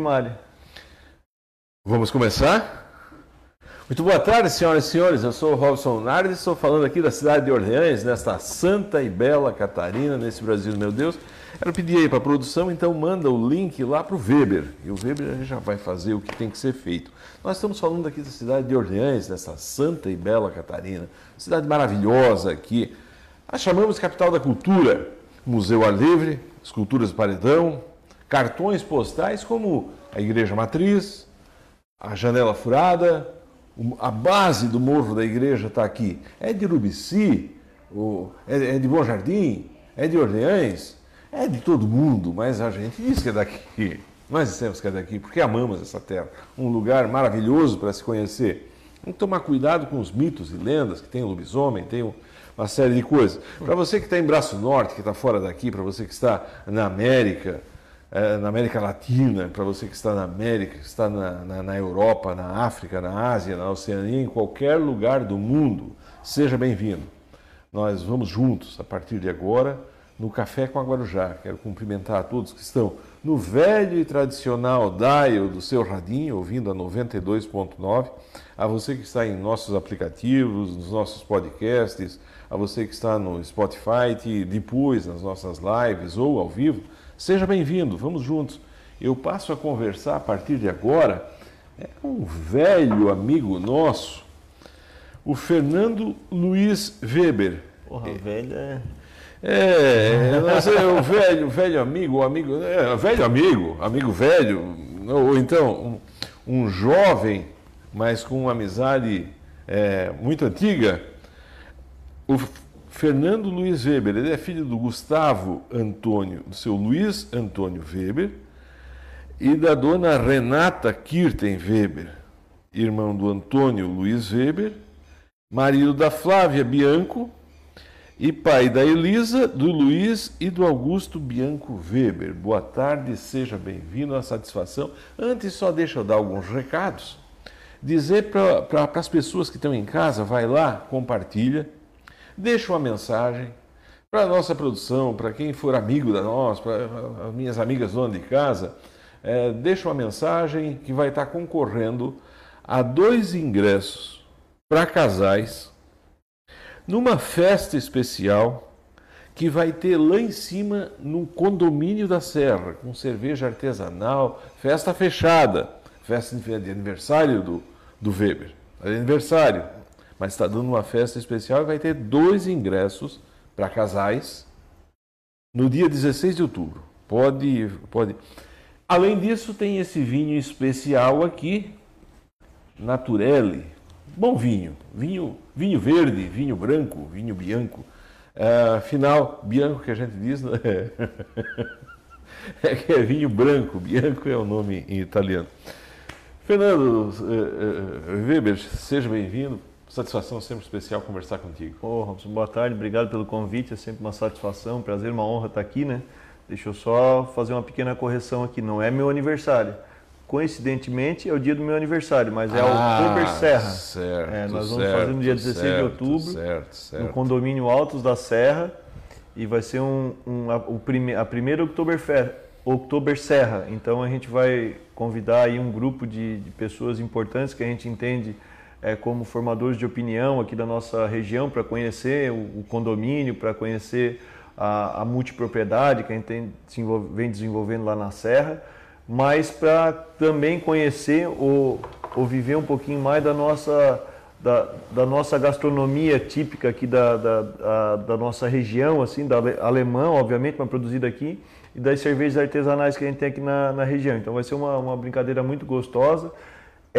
Mário. Vamos começar? Muito boa tarde, senhoras e senhores. Eu sou o Robson Nardes, estou falando aqui da cidade de Orleans, nesta santa e bela Catarina, nesse Brasil, meu Deus. Quero pedir aí para a produção, então manda o link lá para o Weber. E o Weber já vai fazer o que tem que ser feito. Nós estamos falando aqui da cidade de Orleans, nessa santa e bela Catarina. Cidade maravilhosa aqui. A chamamos capital da cultura. Museu Ar Livre, esculturas do paredão, cartões postais como a Igreja Matriz, a Janela Furada, a base do morro da igreja está aqui. É de Urubici, é de Bom Jardim, é de Orleans, é de todo mundo, mas a gente diz que é daqui. Nós dissemos que é daqui porque amamos essa terra. Um lugar maravilhoso para se conhecer. Tem que tomar cuidado com os mitos e lendas que tem o lobisomem, tem uma série de coisas. Para você que está em Braço Norte, que está fora daqui, para você que está na América, é, na América Latina, para você que está na América, que está na, na, na, Europa, na África, na Ásia, na Oceania, em qualquer lugar do mundo, seja bem-vindo. Nós vamos juntos, a partir de agora, no Café com a Guarujá. Quero cumprimentar a todos que estão no velho e tradicional dial do seu radinho, ouvindo a 92.9, a você que está em nossos aplicativos, nos nossos podcasts, a você que está no Spotify, depois nas nossas lives ou ao vivo, seja bem-vindo, vamos juntos. Eu passo a conversar a partir de agora é um velho amigo nosso, o Fernando Luiz Weber. Porra, velho é. É, não sei, o velho, velho amigo, amigo, é, velho amigo, amigo velho, ou então um, um jovem, mas com uma amizade é, muito antiga, o Fernando Luiz Weber, ele é filho do Gustavo Antônio, do seu Luiz Antônio Weber, e da dona Renata Kirten Weber, irmão do Antônio Luiz Weber, marido da Flávia Bianco e pai da Elisa, do Luiz e do Augusto Bianco Weber. Boa tarde, seja bem-vindo à satisfação. Antes, só deixa eu dar alguns recados. Dizer para as pessoas que estão em casa, vai lá, compartilha deixa uma mensagem para a nossa produção, para quem for amigo da nossa, para as minhas amigas donas de casa, é, deixa uma mensagem que vai estar concorrendo a dois ingressos para casais numa festa especial que vai ter lá em cima no condomínio da Serra, com cerveja artesanal, festa fechada, festa de aniversário do, do Weber. Aniversário, mas está dando uma festa especial e vai ter dois ingressos para casais no dia 16 de outubro. Pode, pode. Além disso, tem esse vinho especial aqui, Naturelli. Bom vinho, vinho, vinho verde, vinho branco, vinho bianco. É, afinal, bianco que a gente diz né? é que é vinho branco, bianco é o nome em italiano. Fernando uh, uh, Weber, seja bem-vindo. Satisfação sempre especial conversar contigo. Ô, Robson, boa tarde, obrigado pelo convite, é sempre uma satisfação, um prazer, uma honra estar aqui, né? Deixa eu só fazer uma pequena correção aqui, não é meu aniversário. Coincidentemente é o dia do meu aniversário, mas é ah, Oktober Serra. Certo, é, nós vamos certo, fazer no dia 16 certo, de outubro, certo, certo. no condomínio Altos da Serra, e vai ser um, um, a, o prime, a primeira Oktober, Oktober Serra. Então a gente vai convidar aí um grupo de, de pessoas importantes que a gente entende é, como formadores de opinião aqui da nossa região para conhecer o, o condomínio, para conhecer a, a, multipropriedade que a gente tem, desenvolve, vem desenvolvendo lá na Serra, mas para também conhecer ou, ou viver um pouquinho mais da nossa, da, da nossa gastronomia típica aqui da, da, da, da nossa região, assim, da alemã, obviamente, mas produzida aqui, e das cervejas artesanais que a gente tem aqui na, na região. Então vai ser uma, uma brincadeira muito gostosa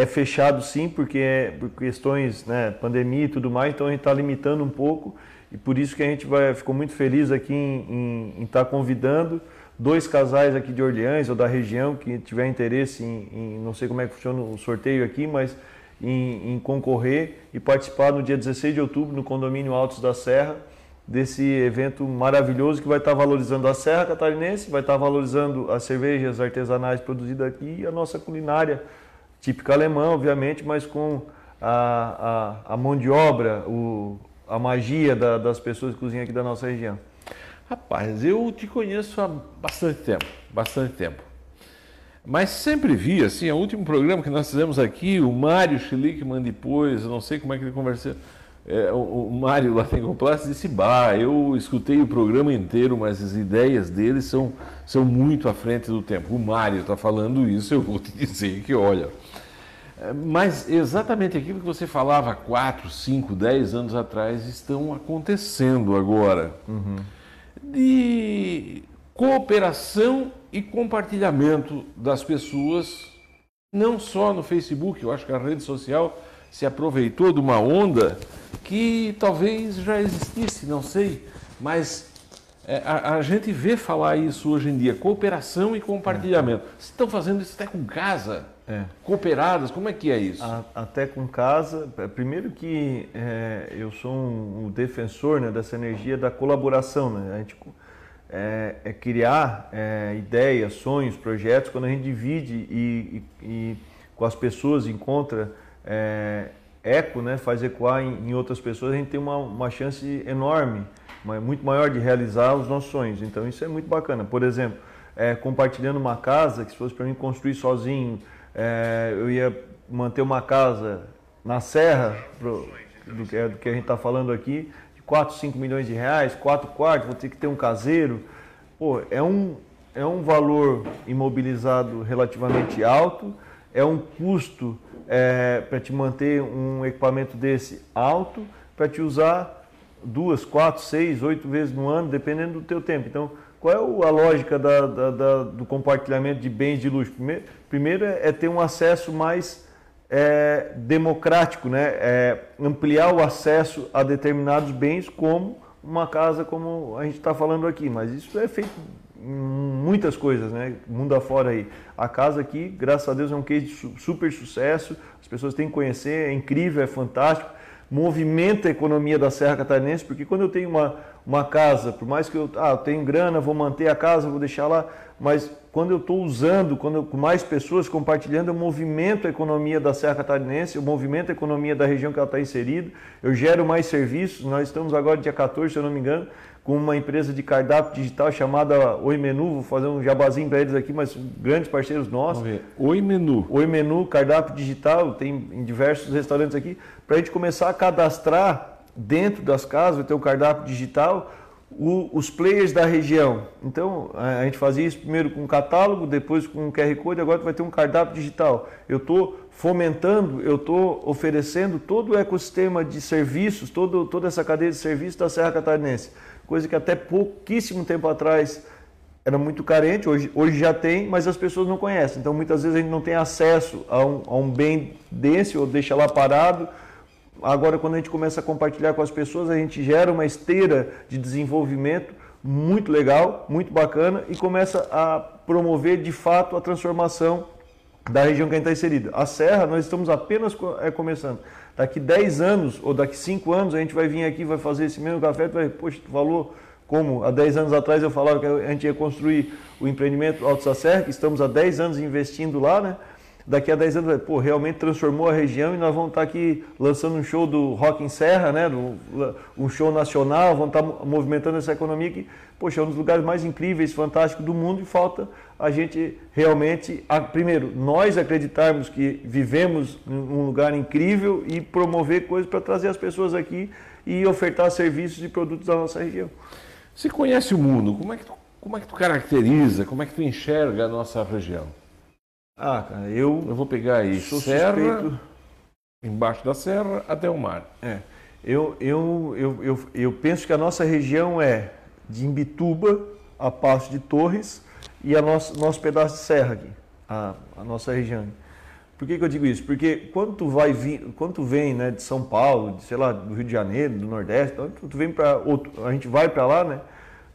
é fechado sim, porque é por questões, né, pandemia e tudo mais, então a gente está limitando um pouco e por isso que a gente vai, ficou muito feliz aqui em, estar tá convidando dois casais aqui de Orleans ou da região que tiver interesse em, em não sei como é que funciona o sorteio aqui, mas em, em, concorrer e participar no dia 16 de outubro no condomínio Altos da Serra desse evento maravilhoso que vai estar tá valorizando a Serra Catarinense, vai estar tá valorizando as cervejas artesanais produzidas aqui e a nossa culinária típica alemã, obviamente, mas com a, a, a mão de obra, o, a magia da, das pessoas que cozinham aqui da nossa região? Rapaz, eu te conheço há bastante tempo, bastante tempo. Mas sempre vi, assim, o último programa que nós fizemos aqui, o Mário Schlickman depois, não sei como é que ele conversou, é, o, o Mário lá tem Complast disse, bah, eu escutei o programa inteiro, mas as ideias dele são, são muito à frente do tempo. O Mário está falando isso, eu vou te dizer que, olha, é, mas exatamente aquilo que você falava 4, 5, 10 anos atrás estão acontecendo agora. Uhum. De cooperação e compartilhamento das pessoas, não só no Facebook, eu acho que a rede social se aproveitou de uma onda que talvez já existisse, não sei, mas é, a, a, gente vê falar isso hoje em dia, cooperação e compartilhamento. É. Vocês estão fazendo isso até com casa? É. Cooperadas, como é que é isso? A, até com casa, é, primeiro que é, eu sou um, um defensor né, dessa energia da colaboração. Né? A gente é, é criar ideias, sonhos, projetos, quando a gente divide e, e, e com as pessoas encontra eco, né, faz ecoar em, em, outras pessoas, a gente tem uma, uma chance enorme, muito maior de realizar os nossos sonhos. Então isso é muito bacana. Por exemplo, compartilhando uma casa que se fosse para mim construir sozinho, é, eu ia manter uma casa na serra, pro, do, que, do que a gente está falando aqui, de 4, 5 milhões de reais, quatro quartos, vou ter que ter um caseiro. Pô, é um, é um valor imobilizado relativamente alto, é um custo é, para te manter um equipamento desse alto, para te usar duas, quatro, seis, oito vezes no ano, dependendo do teu tempo. Então, qual é a lógica da, da, da, do compartilhamento de bens de luxo? Primeiro, primeiro é, é ter um acesso mais é, democrático, né? É ampliar o acesso a determinados bens, como uma casa, como a gente está falando aqui. Mas isso é feito em muitas coisas, né? Mundo afora aí. A casa aqui, graças a Deus, é um case de super sucesso. As pessoas têm que conhecer, é incrível, é fantástico. Movimenta a economia da Serra Catarinense, porque quando eu tenho uma uma casa, por mais que eu, ah, eu grana, vou manter a casa, vou deixar lá, mas quando eu estou usando, quando eu, com mais pessoas compartilhando, eu movimento a economia da Serra Catarinense, eu movimento a economia da região que ela está inserida, eu gero mais serviços. Nós estamos agora, dia 14, se eu não me engano, com uma empresa de cardápio digital chamada Oi Menu, vou fazer um jabazinho para eles aqui, mas grandes parceiros nossos. Oi Menu. Oi Menu, cardápio digital, tem em diversos restaurantes aqui, para a gente começar a cadastrar dentro das casas, vai ter o cardápio digital, o, os players da região. Então, a, a, gente fazia isso primeiro com um catálogo, depois com um QR Code, agora vai ter um cardápio digital. Eu estou fomentando, eu estou oferecendo todo o ecossistema de serviços, todo, toda essa cadeia de serviços da Serra Catarinense. Coisa que até pouquíssimo tempo atrás era muito carente, hoje, hoje já tem, mas as pessoas não conhecem. Então, muitas vezes a gente não tem acesso a um, a um bem desse ou deixa lá parado Agora, quando a gente começa a compartilhar com as pessoas, a gente gera uma esteira de desenvolvimento muito legal, muito bacana e começa a promover de fato a transformação da região que a gente está inserida. A Serra, nós estamos apenas é, começando. Daqui 10 anos ou daqui 5 anos, a gente vai vir aqui, vai fazer esse mesmo café, vai, poxa, tu falou como há 10 anos atrás eu falava que a gente ia construir o empreendimento Alto Serra, que estamos há 10 anos investindo lá, né? daqui a 10 anos, pô, realmente transformou a região e nós vamos estar aqui lançando um show do Rock em Serra, né? um show nacional, vamos estar movimentando essa economia que, poxa, é um dos lugares mais incríveis, fantásticos do mundo e falta a gente realmente, primeiro, nós acreditarmos que vivemos num lugar incrível e promover coisas para trazer as pessoas aqui e ofertar serviços e produtos da nossa região. Você conhece o mundo, como é que tu, como é que tu caracteriza, como é que tu enxerga a nossa região? Ah, cara, eu. Eu vou pegar aí serra, suspeito. embaixo da serra até o mar. É. Eu, eu, eu, eu, eu penso que a nossa região é de Imbituba a Passo de Torres e a nosso, nosso pedaço de serra aqui, a, a nossa região. Por que, que, eu digo isso? Porque quando tu vai vir, quando tu vem, né, de São Paulo, de, sei lá, do Rio de Janeiro, do Nordeste, então, tu vem para a gente vai para lá, né?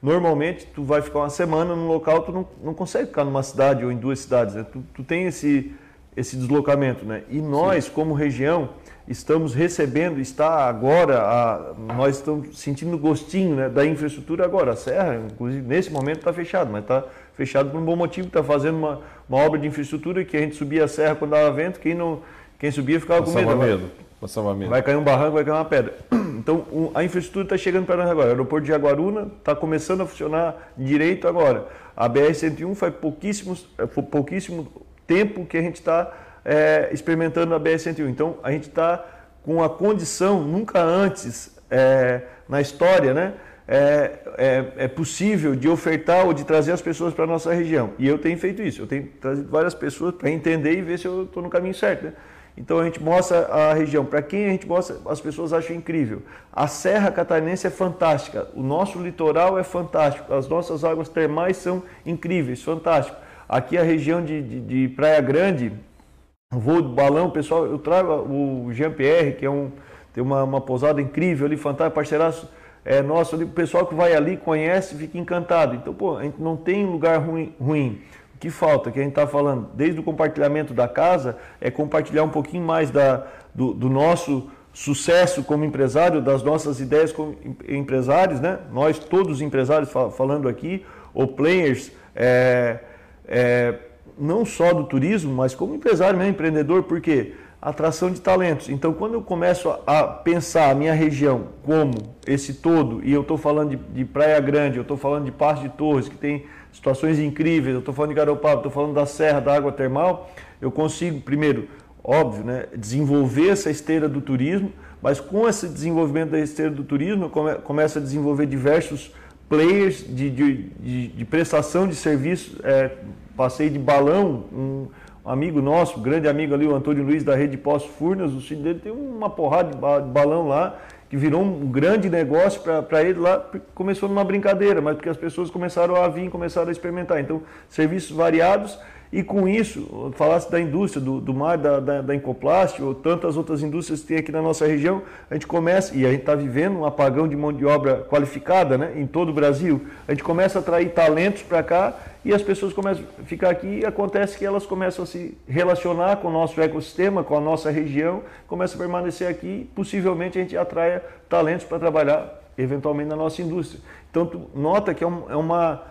normalmente tu vai ficar uma semana num local, tu não, não consegue ficar numa cidade ou em duas cidades, né? tu, tu tem esse, esse deslocamento, né? E nós, Sim. como região, estamos recebendo, está agora, a, nós estamos sentindo gostinho né, da infraestrutura agora. A Serra, inclusive, nesse momento está fechado, mas está fechado por um bom motivo, está fazendo uma, uma obra de infraestrutura que a gente subia a serra quando dava vento, quem, não, quem subia ficava Passava com medo. medo. Passava medo. Vai cair um barranco, vai cair uma pedra. Então a infraestrutura está chegando para nós agora. O aeroporto de Jaguaruna está começando a funcionar direito agora. A BR-101 faz pouquíssimos, é, pouquíssimo tempo que a gente está é, experimentando a BR-101. Então a gente está com a condição, nunca antes é, na história, né? É, é, é, possível de ofertar ou de trazer as pessoas para a nossa região. E eu tenho feito isso. Eu tenho trazido várias pessoas para entender e ver se eu estou no caminho certo. Né? Então a gente mostra a região. Para quem a gente mostra, as pessoas acham incrível. A Serra Catarinense é fantástica. O nosso litoral é fantástico. As nossas águas termais são incríveis, fantástico. Aqui a região de, de, de Praia Grande, voo de balão, pessoal, eu trago o Jean-Pierre, que é um, tem uma, uma pousada incrível ali, fantástico, parceiraço é nosso o pessoal que vai ali, conhece, fica encantado. Então, pô, a gente não tem lugar ruim. ruim. O que falta, que a gente está falando, desde o compartilhamento da casa, é compartilhar um pouquinho mais da, do, do nosso sucesso como empresário, das nossas ideias como empresários, né? Nós, todos os empresários falando aqui, ou players, é, é, não só do turismo, mas como empresário, mesmo, empreendedor, porque atração de talentos. Então, quando eu começo a pensar a minha região como esse todo, e eu estou falando de, de, Praia Grande, eu estou falando de Passo de Torres, que tem situações incríveis, eu estou falando de Garopaba, estou falando da Serra, da Água Termal, eu consigo, primeiro, óbvio, né, desenvolver essa esteira do turismo, mas com esse desenvolvimento da esteira do turismo, eu come, começo a desenvolver diversos players de, de, de, prestação de serviços, é, passei de balão, um, amigo nosso, grande amigo ali, o Antônio Luiz da Rede Poço Furnas, o filho dele tem uma porrada de balão lá, que virou um grande negócio para ele lá, começou numa brincadeira, mas porque as pessoas começaram a vir, começaram a experimentar. Então, serviços variados e com isso, falasse da indústria, do, do mar, da, da, da ou tantas outras indústrias que tem aqui na nossa região, a gente começa, e a gente está vivendo um apagão de mão de obra qualificada né, em todo o Brasil, a gente começa a atrair talentos para cá e as pessoas começam a ficar aqui e acontece que elas começam a se relacionar com o nosso ecossistema, com a nossa região, começam a permanecer aqui possivelmente a gente atraia talentos para trabalhar eventualmente na nossa indústria. Então, nota que é, é uma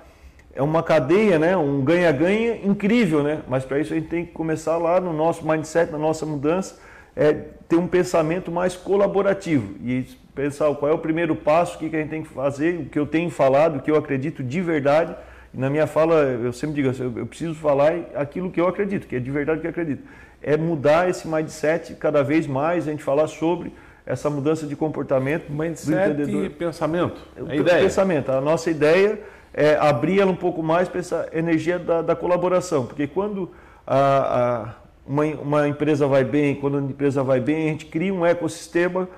é uma cadeia, né? um ganha-ganha incrível, né? mas para isso a gente tem que começar lá no nosso mindset, na nossa mudança, é ter um pensamento mais colaborativo e pensar qual é o primeiro passo, o que a gente tem que fazer, o que eu tenho falado, o que eu acredito de verdade. E na minha fala, eu sempre digo assim, eu preciso falar aquilo que eu acredito, que é de verdade que eu acredito. É mudar esse mindset cada vez mais, a gente falar sobre essa mudança de comportamento mindset do entendedor. e pensamento. A é ideia. Pensamento. A nossa ideia é, abrir ela um pouco mais para essa energia da, da colaboração, porque quando a, a, uma, uma, empresa vai bem, quando a empresa vai bem, a gente cria um ecossistema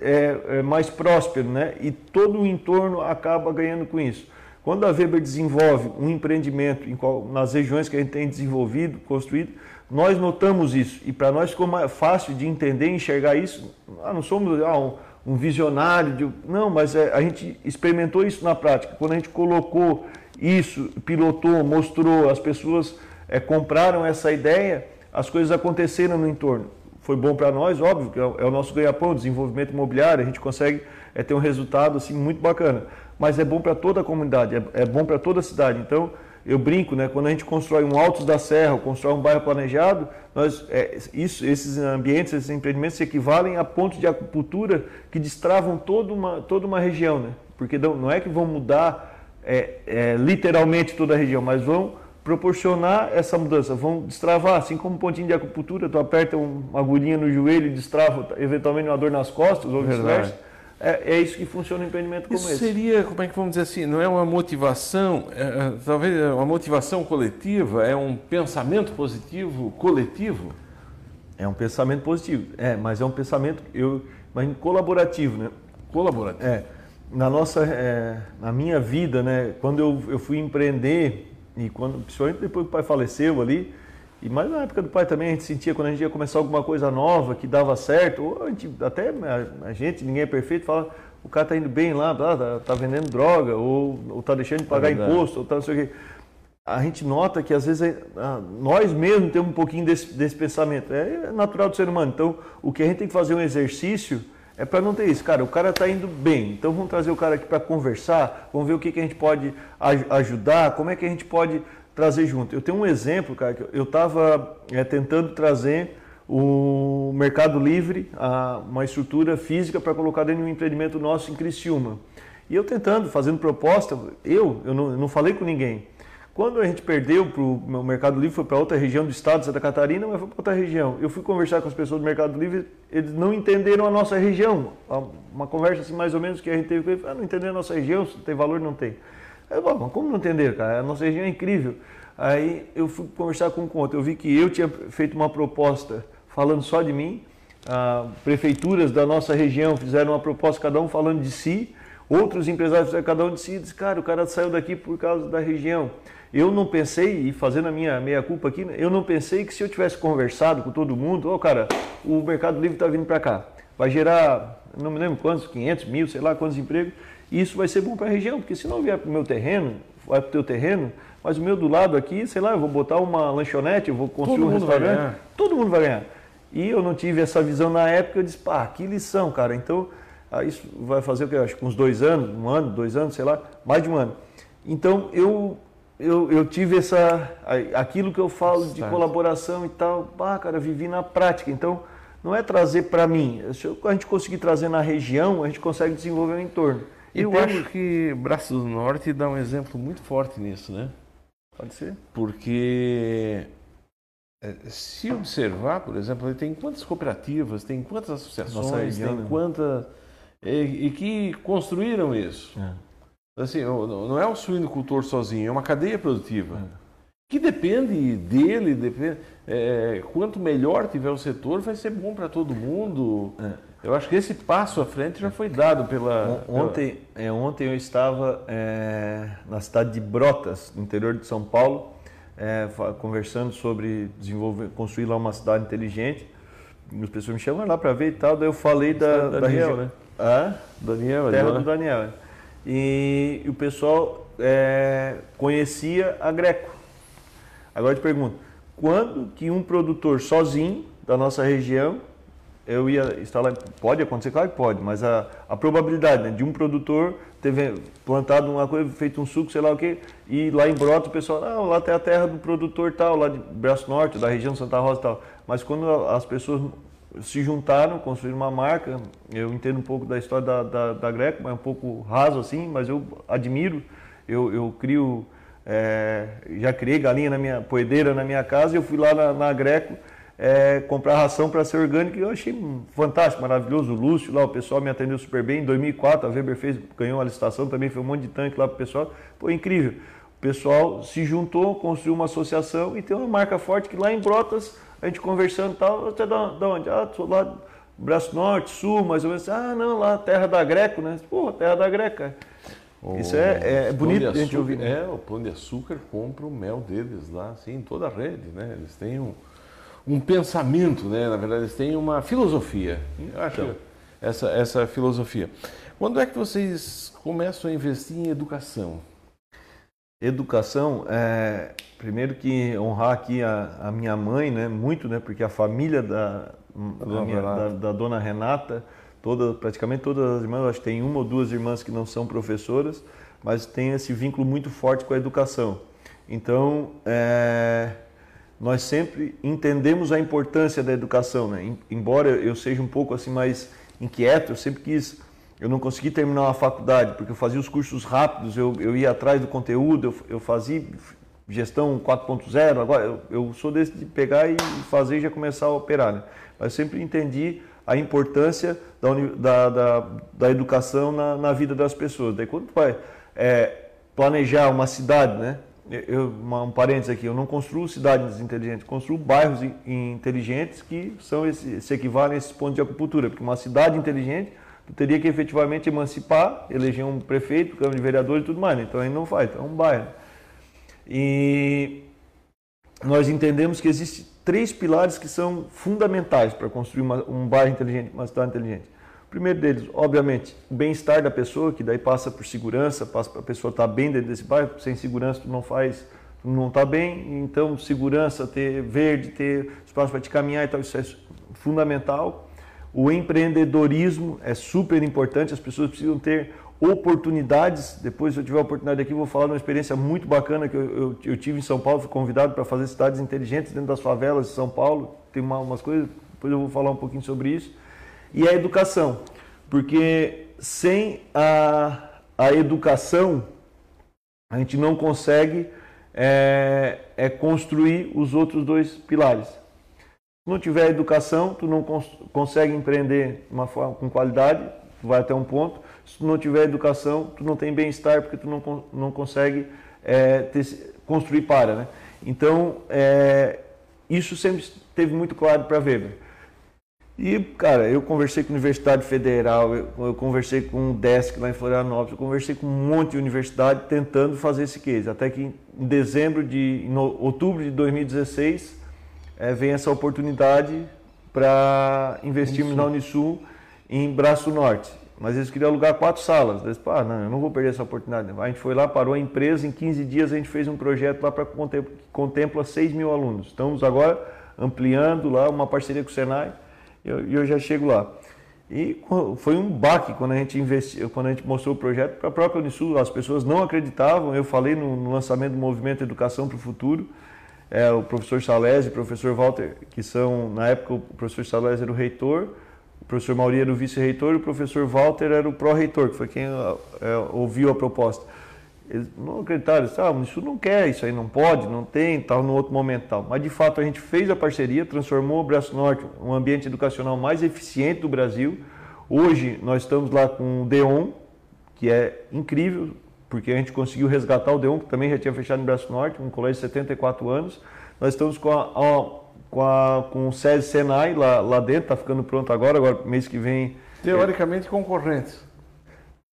é, é mais próspero, né? E todo o entorno acaba ganhando com isso. Quando a Weber desenvolve um empreendimento qual, nas regiões que a gente tem desenvolvido, construído, nós notamos isso e para nós ficou mais fácil de entender e enxergar isso. Ah, não somos ah, um, um visionário, de, não, mas é, a gente experimentou isso na prática. Quando a gente colocou isso, pilotou, mostrou, as pessoas é, compraram essa ideia, as coisas aconteceram no entorno. Foi bom para nós, óbvio, que é o é nosso ganha-pão, desenvolvimento imobiliário, a gente consegue é, ter um resultado assim muito bacana. Mas é bom para toda a comunidade, é, é bom para toda a cidade. Então, eu brinco, né? Quando a gente constrói um Altos da Serra, constrói um bairro planejado, nós, é, isso, esses ambientes, esses empreendimentos se equivalem a pontos de acupuntura que destravam toda uma, toda uma região, né? Porque não, não é que vão mudar é, é, literalmente toda a região, mas vão proporcionar essa mudança, vão destravar, assim como um pontinho de acupuntura, tu aperta uma agulhinha no joelho e destrava eventualmente uma dor nas costas ou vice-versa é, é isso que funciona um empreendimento como isso esse. seria, como é que vamos dizer assim, não é uma motivação, é, é talvez é uma motivação coletiva, é um pensamento positivo coletivo? É um pensamento positivo, é, mas é um pensamento, eu, mas colaborativo, né? Colaborativo. É, na nossa, é, na minha vida, né, quando eu, eu fui empreender, e quando, principalmente depois que o pai faleceu ali, e mais na época do pai também a gente sentia quando a gente ia começar alguma coisa nova que dava certo, ou a gente, até a, a gente, ninguém é perfeito, fala, o cara tá indo bem lá, tá, tá vendendo droga, ou, ou tá deixando de pagar é imposto, ou tá não sei o quê. A gente nota que às vezes é, nós mesmos temos um pouquinho desse, desse pensamento. É natural do ser humano. Então, o que a gente tem que fazer um exercício é para não ter isso. Cara, o cara está indo bem, então vamos trazer o cara aqui para conversar, vamos ver o que, que a gente pode ajudar, como é que a gente pode trazer junto. Eu tenho um exemplo, cara, que eu estava é, tentando trazer o Mercado Livre, uma estrutura física para colocar dentro de um empreendimento nosso em Criciúma. E eu tentando, fazendo proposta, eu, eu não, eu não falei com ninguém. Quando a gente perdeu para o Mercado Livre, foi para outra região do estado Santa Catarina, mas foi para outra região. Eu fui conversar com as pessoas do Mercado Livre, eles não entenderam a nossa região. Uma conversa assim, mais ou menos, que a gente teve com eles, ah, não entenderam a nossa região, se tem valor, não tem. Aí eu, mas como não entender, cara? A nossa região é incrível. Aí eu fui conversar com o conta, eu vi que eu tinha feito uma proposta falando só de mim, ah, prefeituras da nossa região fizeram uma proposta, cada um falando de si, outros empresários fizeram cada um de si, e disse, cara, o cara saiu daqui por causa da região. Eu não pensei, e fazendo a minha meia-culpa aqui, eu não pensei que se eu tivesse conversado com todo mundo, ó, oh, cara, o Mercado Livre está vindo para cá, vai gerar, não me lembro quantos, 500 mil, sei lá quantos empregos, e isso vai ser bom para a região, porque se não vier para o meu terreno, vai para o teu terreno, mas o meu do lado aqui, sei lá, eu vou botar uma lanchonete, eu vou construir todo um restaurante, todo mundo vai ganhar. E eu não tive essa visão na época, eu disse, pá, que lição, cara. Então, isso vai fazer o que? Acho que uns dois anos, um ano, dois anos, sei lá, mais de um ano. Então, eu eu, eu tive essa. aquilo que eu falo de colaboração e tal, pá, cara, vivi na prática. Então, não é trazer para mim. Se a gente conseguir trazer na região, a gente consegue desenvolver o entorno. Eu termos... acho que Braço do Norte dá um exemplo muito forte nisso, né? Pode ser. Porque é, se observar, por exemplo, ele tem quantas cooperativas, tem quantas associações, região, tem né? quantas. E, e, que construíram isso. É. Assim, não é o suinocultor sozinho, é uma cadeia produtiva. É. Que depende dele, depende, é, quanto melhor tiver o setor, vai ser bom para todo mundo. É. Eu acho que esse passo à frente já foi dado pela. Ontem, pela... É, ontem eu estava é, na cidade de Brotas, no interior de São Paulo, é, conversando sobre desenvolver, construir lá uma cidade inteligente. As pessoas me chamaram lá para ver e tal. Daí eu falei da, da, Daniel, região, né? Ah? Daniel, terra do Daniel. E, e o pessoal é, conhecia a Greco. Agora eu te pergunto, quando que um produtor sozinho da nossa região eu ia instalar. Pode acontecer, claro que pode, mas a, a probabilidade né, de um produtor ter plantado uma coisa, feito um suco, sei lá o quê, e lá em Broto o pessoal, não, lá tem a terra do produtor tal, lá de Braço Norte, da região Santa Rosa tal. Mas quando as pessoas se juntaram, construíram uma marca, eu entendo um pouco da história da, da, da Greco, mas é um pouco raso assim, mas eu admiro, eu, eu crio, é, já criei galinha na minha, poedeira na minha casa, e eu fui lá na, na Greco, é, comprar ração para ser orgânica e eu achei fantástico, maravilhoso. O Lúcio lá, o pessoal me atendeu super bem. Em 2004, a Weber fez, ganhou uma licitação também, foi um monte de tanque lá para o pessoal. Foi incrível. O pessoal se juntou, construiu uma associação e tem uma marca forte que lá em Brotas, a gente conversando e tal, até da, da onde? Ah, sou lá Braço Norte, Sul, mais ou menos. Ah, não, lá, terra da Greco, né? Pô, terra da Greca. O Isso é, é bonito a gente ouvir. É, o Pão de Açúcar compra o mel deles lá, assim, em toda a rede, né? Eles têm um um pensamento, né? na verdade, eles têm uma filosofia. Eu acho então. essa, essa filosofia. Quando é que vocês começam a investir em educação? Educação, é, primeiro que honrar aqui a, a, minha mãe, né? muito, né? porque a família da, da, minha, da, da dona Renata, toda, praticamente todas as irmãs, acho que tem uma ou duas irmãs que não são professoras, mas tem esse vínculo muito forte com a educação. Então, é, nós sempre entendemos a importância da educação, né? Embora eu seja um pouco assim mais inquieto, eu sempre quis, eu não consegui terminar uma faculdade porque eu fazia os cursos rápidos, eu, eu ia atrás do conteúdo, eu, eu fazia gestão 4.0, agora eu, eu, sou desse de pegar e fazer e já começar a operar, né? Mas eu sempre entendi a importância da, da, da, educação na, na, vida das pessoas. Daí quando tu vai é, planejar uma cidade, né? eu, uma, um parênteses aqui, eu não construo cidades inteligentes, construo bairros inteligentes que são esse, se equivalem a esses pontos de acupuntura, porque uma cidade inteligente tu teria que efetivamente emancipar, eleger um prefeito, câmara de vereadores e tudo mais, né? então aí não faz, então é um bairro. E nós entendemos que existem três pilares que são fundamentais para construir uma, um bairro inteligente, uma cidade inteligente primeiro deles, obviamente, o bem-estar da pessoa, que daí passa por segurança, passa para a pessoa estar tá bem dentro desse bairro, sem segurança tu não faz, tu não está bem, então segurança, ter verde, ter espaço para te caminhar e tal, isso é fundamental. O empreendedorismo é super importante, as pessoas precisam ter oportunidades. Depois, se eu tiver a oportunidade aqui, vou falar de uma experiência muito bacana que eu, eu, eu tive em São Paulo. Fui convidado para fazer cidades inteligentes dentro das favelas de São Paulo. Tem uma, umas coisas, depois eu vou falar um pouquinho sobre isso. E a educação, porque sem a, a educação, a gente não consegue é, é construir os outros dois pilares. Se não tiver educação, tu não cons consegue empreender uma com qualidade, vai até um ponto. Se tu não tiver educação, tu não tem bem-estar porque tu não, não consegue é, ter, construir para, né? Então, é, isso sempre esteve muito claro para Weber. E, cara, eu conversei com a Universidade Federal, eu, eu, conversei com o Desk lá em Florianópolis, eu conversei com um monte de universidade tentando fazer esse case. Até que em dezembro de, em outubro de 2016, é, vem essa oportunidade para investirmos na Unisul em Braço Norte. Mas eles queriam alugar quatro salas. Eles ah, não, eu não vou perder essa oportunidade. A gente foi lá, parou a empresa, em 15 dias a gente fez um projeto lá para que contempla 6 mil alunos. Estamos agora ampliando lá uma parceria com o Senai e eu, eu, já chego lá. E foi um baque quando a gente investiu, quando a gente mostrou o projeto para a própria Unisul. As pessoas não acreditavam. Eu falei no, no lançamento do movimento Educação para o Futuro. É, o professor Salese e o professor Walter, que são, na época, o professor Salese era o reitor, professor Mauri era o vice-reitor e o professor Walter era o pró-reitor, que foi quem é, ouviu a proposta. Eles não acreditaram, eles ah, isso não quer, isso aí não pode, não tem, tal, no outro momento tal. Mas de fato a gente fez a parceria, transformou o Braço Norte um ambiente educacional mais eficiente do Brasil. Hoje nós estamos lá com o Deon, que é incrível, porque a gente conseguiu resgatar o Deon, que também já tinha fechado no Braço Norte, um colégio de 74 anos. Nós estamos com, a, a, com, a, com o SESI Senai lá, lá dentro, está ficando pronto agora, agora mês que vem. Teoricamente é... concorrentes.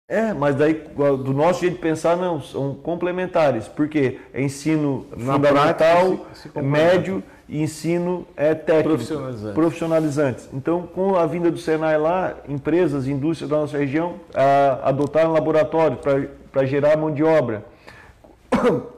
É, mas daí do nosso jeito de pensar não, são complementares, porque é ensino Na fundamental, se, se médio e ensino é técnico, profissionalizante. profissionalizantes. Então, com a vinda do Senai lá, empresas, indústrias da nossa região a, adotaram laboratórios para gerar mão de obra.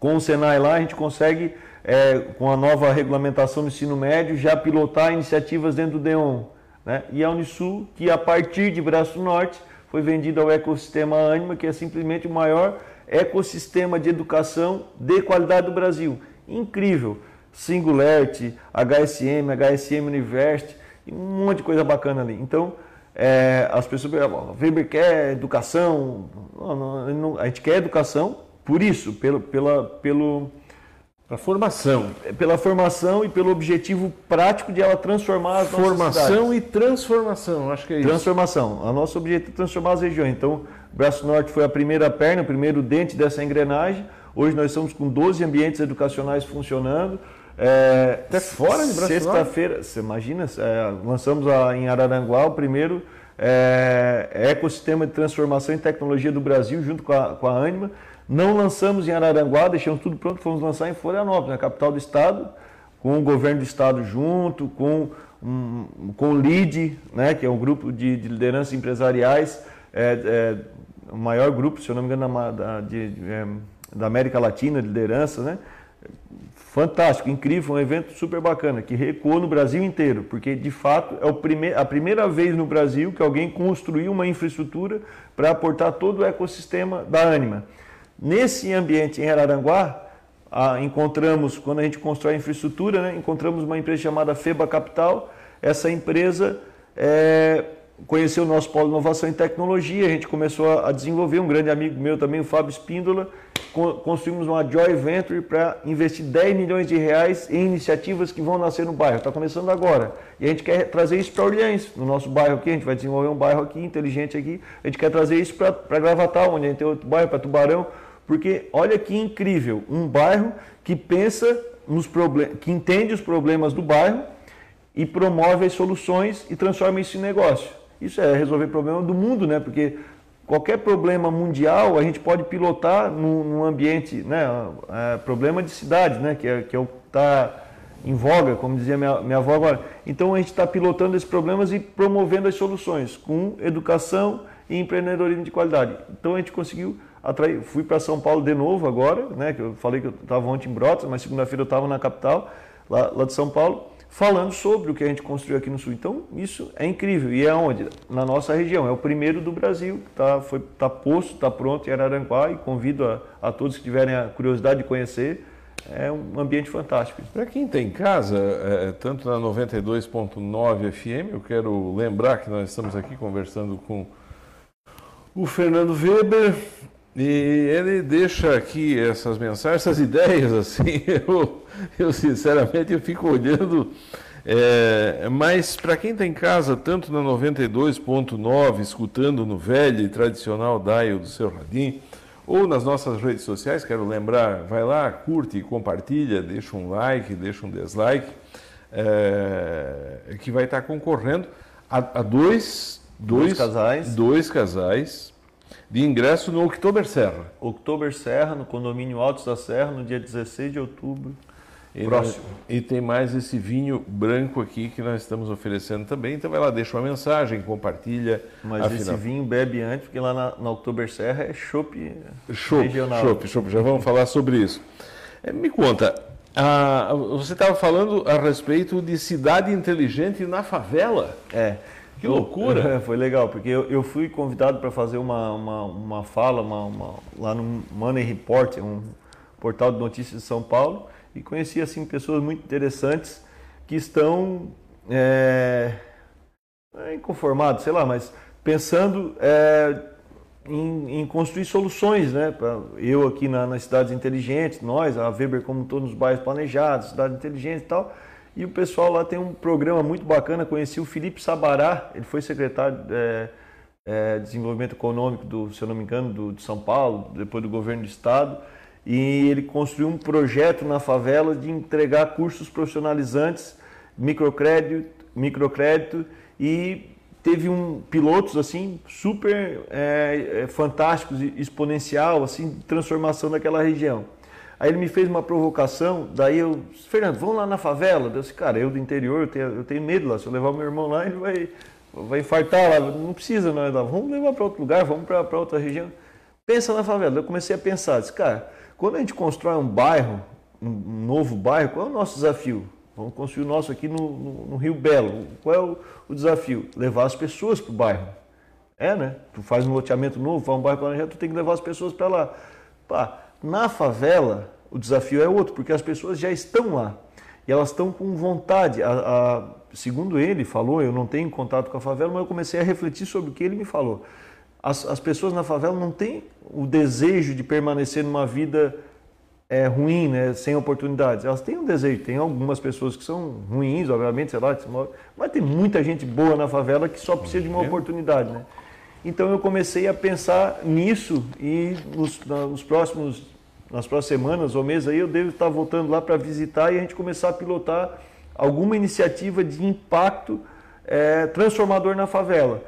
Com o Senai lá, a gente consegue, é, com a nova regulamentação do ensino médio, já pilotar iniciativas dentro do DEON. Né? E a Unisul, que a partir de Braço Norte, foi vendida ao ecossistema Anima, que é simplesmente o maior ecossistema de educação de qualidade do Brasil. Incrível! Singularity, HSM, HSM University, um monte de coisa bacana ali. Então, é, as pessoas perguntam, Weber quer educação? Não, não, a gente quer educação por isso, pelo, pela, pelo, a formação. Pela formação e pelo objetivo prático de ela transformar as Formação e transformação, acho que é isso. Transformação. O nosso objetivo é transformar as regiões. Então, o Braço Norte foi a primeira perna, o primeiro dente dessa engrenagem. Hoje nós estamos com 12 ambientes educacionais funcionando. É, Até fora de Braço Sexta-feira, você imagina, é, lançamos a, em Araranguá o primeiro é, ecossistema de transformação e tecnologia do Brasil, junto com a, com a Anima. Não lançamos em Araranguá, deixamos tudo pronto, fomos lançar em Florianópolis, na capital do estado, com o governo do estado junto, com, um, com o LID, né, que é um grupo de, de lideranças empresariais, é, é, o maior grupo, se eu não me engano, da, de, é, da América Latina de liderança, né? Fantástico, incrível, um evento super bacana, que recuou no Brasil inteiro, porque de fato é prime a primeira vez no Brasil que alguém construiu uma infraestrutura para aportar todo o ecossistema da Anima. Nesse ambiente em Araranguá, ah, encontramos, quando a gente constrói infraestrutura, né, encontramos uma empresa chamada FEBA Capital. Essa empresa é, conheceu o nosso polo de inovação e tecnologia, a gente começou a, desenvolver, um grande amigo meu também, o Fábio Espíndola, construímos uma joint venture para investir 10 milhões de reais em iniciativas que vão nascer no bairro. Está começando agora. E a gente quer trazer isso para Orleans, no nosso bairro aqui. A gente vai desenvolver um bairro aqui, inteligente aqui. A gente quer trazer isso para Gravatal, onde a gente tem outro bairro, para Tubarão. Porque olha que incrível, um bairro que pensa nos problemas, que entende os problemas do bairro e promove as soluções e transforma isso em negócio. Isso é resolver problema do mundo, né? Porque qualquer problema mundial a gente pode pilotar num, ambiente, né? É, problema de cidade, né? Que é, que é o que está em voga, como dizia minha, minha avó agora. Então a gente está pilotando esses problemas e promovendo as soluções com educação e empreendedorismo de qualidade. Então a gente conseguiu Fui para São Paulo de novo agora, né? Que eu falei que eu estava ontem em Brotas, mas segunda-feira eu estava na capital, lá, lá de São Paulo. falando sobre o que a gente construiu aqui no Sul. Então, isso é incrível. E é onde? Na nossa região. É o primeiro do Brasil. Está tá posto, está pronto em Araranguá e convido a, a todos que tiverem a curiosidade de conhecer. É um ambiente fantástico. Para quem tem casa, é, tanto na 92.9 FM, eu quero lembrar que nós estamos aqui conversando com o Fernando Weber, e ele deixa aqui essas mensagens, essas ideias, assim, eu, eu sinceramente eu fico olhando. É, mas para quem está em casa, tanto na 92.9, escutando no velho e tradicional dial do seu radinho, ou nas nossas redes sociais, quero lembrar, vai lá, curte, compartilha, deixa um like, deixa um dislike, é, que vai estar tá concorrendo a, a dois, dois, dois casais, dois casais de ingresso no October Serra. October Serra, no condomínio Altos da Serra, no dia 16 de outubro. E próximo. e tem mais esse vinho branco aqui que nós estamos oferecendo também. Então vai lá, deixa uma mensagem, compartilha. Mas afinal. esse vinho bebe antes, porque lá na, na October Serra é chopp regional. Chopp, chopp. Já vamos falar sobre isso. É, me conta, a, você estava falando a respeito de cidade inteligente na favela. É. Que loucura! Foi legal, porque eu, eu fui convidado para fazer uma, uma, uma fala uma, uma, lá no Money Report, um portal de notícias de São Paulo, e conheci assim, pessoas muito interessantes que estão é, é inconformados, sei lá, mas pensando é, em, em, construir soluções, né? Eu aqui na, nas cidades inteligentes, nós, a Weber como todos os bairros planejados, cidades inteligentes e tal, e o pessoal lá tem um programa muito bacana. Conheci o Felipe Sabará, ele foi secretário de é, é, Desenvolvimento Econômico, do, se eu não me engano, do, de São Paulo, depois do governo do estado. E ele construiu um projeto na favela de entregar cursos profissionalizantes, microcrédito, microcrédito e teve um pilotos assim super é, é fantásticos, exponencial, assim transformação daquela região. Aí ele me fez uma provocação, daí eu, Fernando, vamos lá na favela? Eu disse, cara, eu do interior, eu tenho, eu tenho medo lá, se eu levar meu irmão lá, ele vai, vai infartar lá, não precisa não, vamos levar para outro lugar, vamos para outra região. Pensa na favela. Eu comecei a pensar, disse, cara, quando a gente constrói um bairro, um novo bairro, qual é o nosso desafio? Vamos construir o nosso aqui no, no, no Rio Belo. Qual é o, o desafio? Levar as pessoas para o bairro. É, né? Tu faz um loteamento novo, faz um bairro planejado, tu tem que levar as pessoas para lá. Pá, na favela, o desafio é outro, porque as pessoas já estão lá e elas estão com vontade. A, a, segundo ele falou, eu não tenho contato com a favela, mas eu comecei a refletir sobre o que ele me falou. As, as pessoas na favela não têm o desejo de permanecer numa vida é, ruim, né, sem oportunidades. Elas têm um desejo. Tem algumas pessoas que são ruins, obviamente, sei lá, mas tem muita gente boa na favela que só precisa de uma oportunidade, né? Então eu comecei a pensar nisso e nos, nos próximos nas próximas semanas ou meses aí eu devo estar voltando lá para visitar e a gente começar a pilotar alguma iniciativa de impacto é, transformador na favela,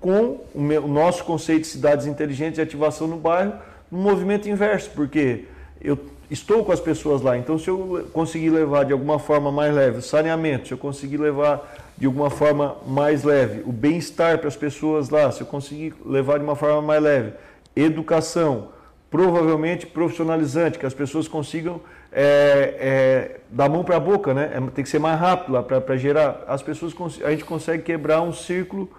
com o, meu, o, nosso conceito de cidades inteligentes e ativação no bairro, no movimento inverso, porque eu estou com as pessoas lá, então se eu conseguir levar de alguma forma mais leve o saneamento, se eu conseguir levar de alguma forma mais leve o bem-estar para as pessoas lá, se eu conseguir levar de uma forma mais leve educação, provavelmente profissionalizante, que as pessoas consigam é, é, mão para a boca, né? É, tem que ser mais rápido para gerar. As pessoas a gente consegue quebrar um círculo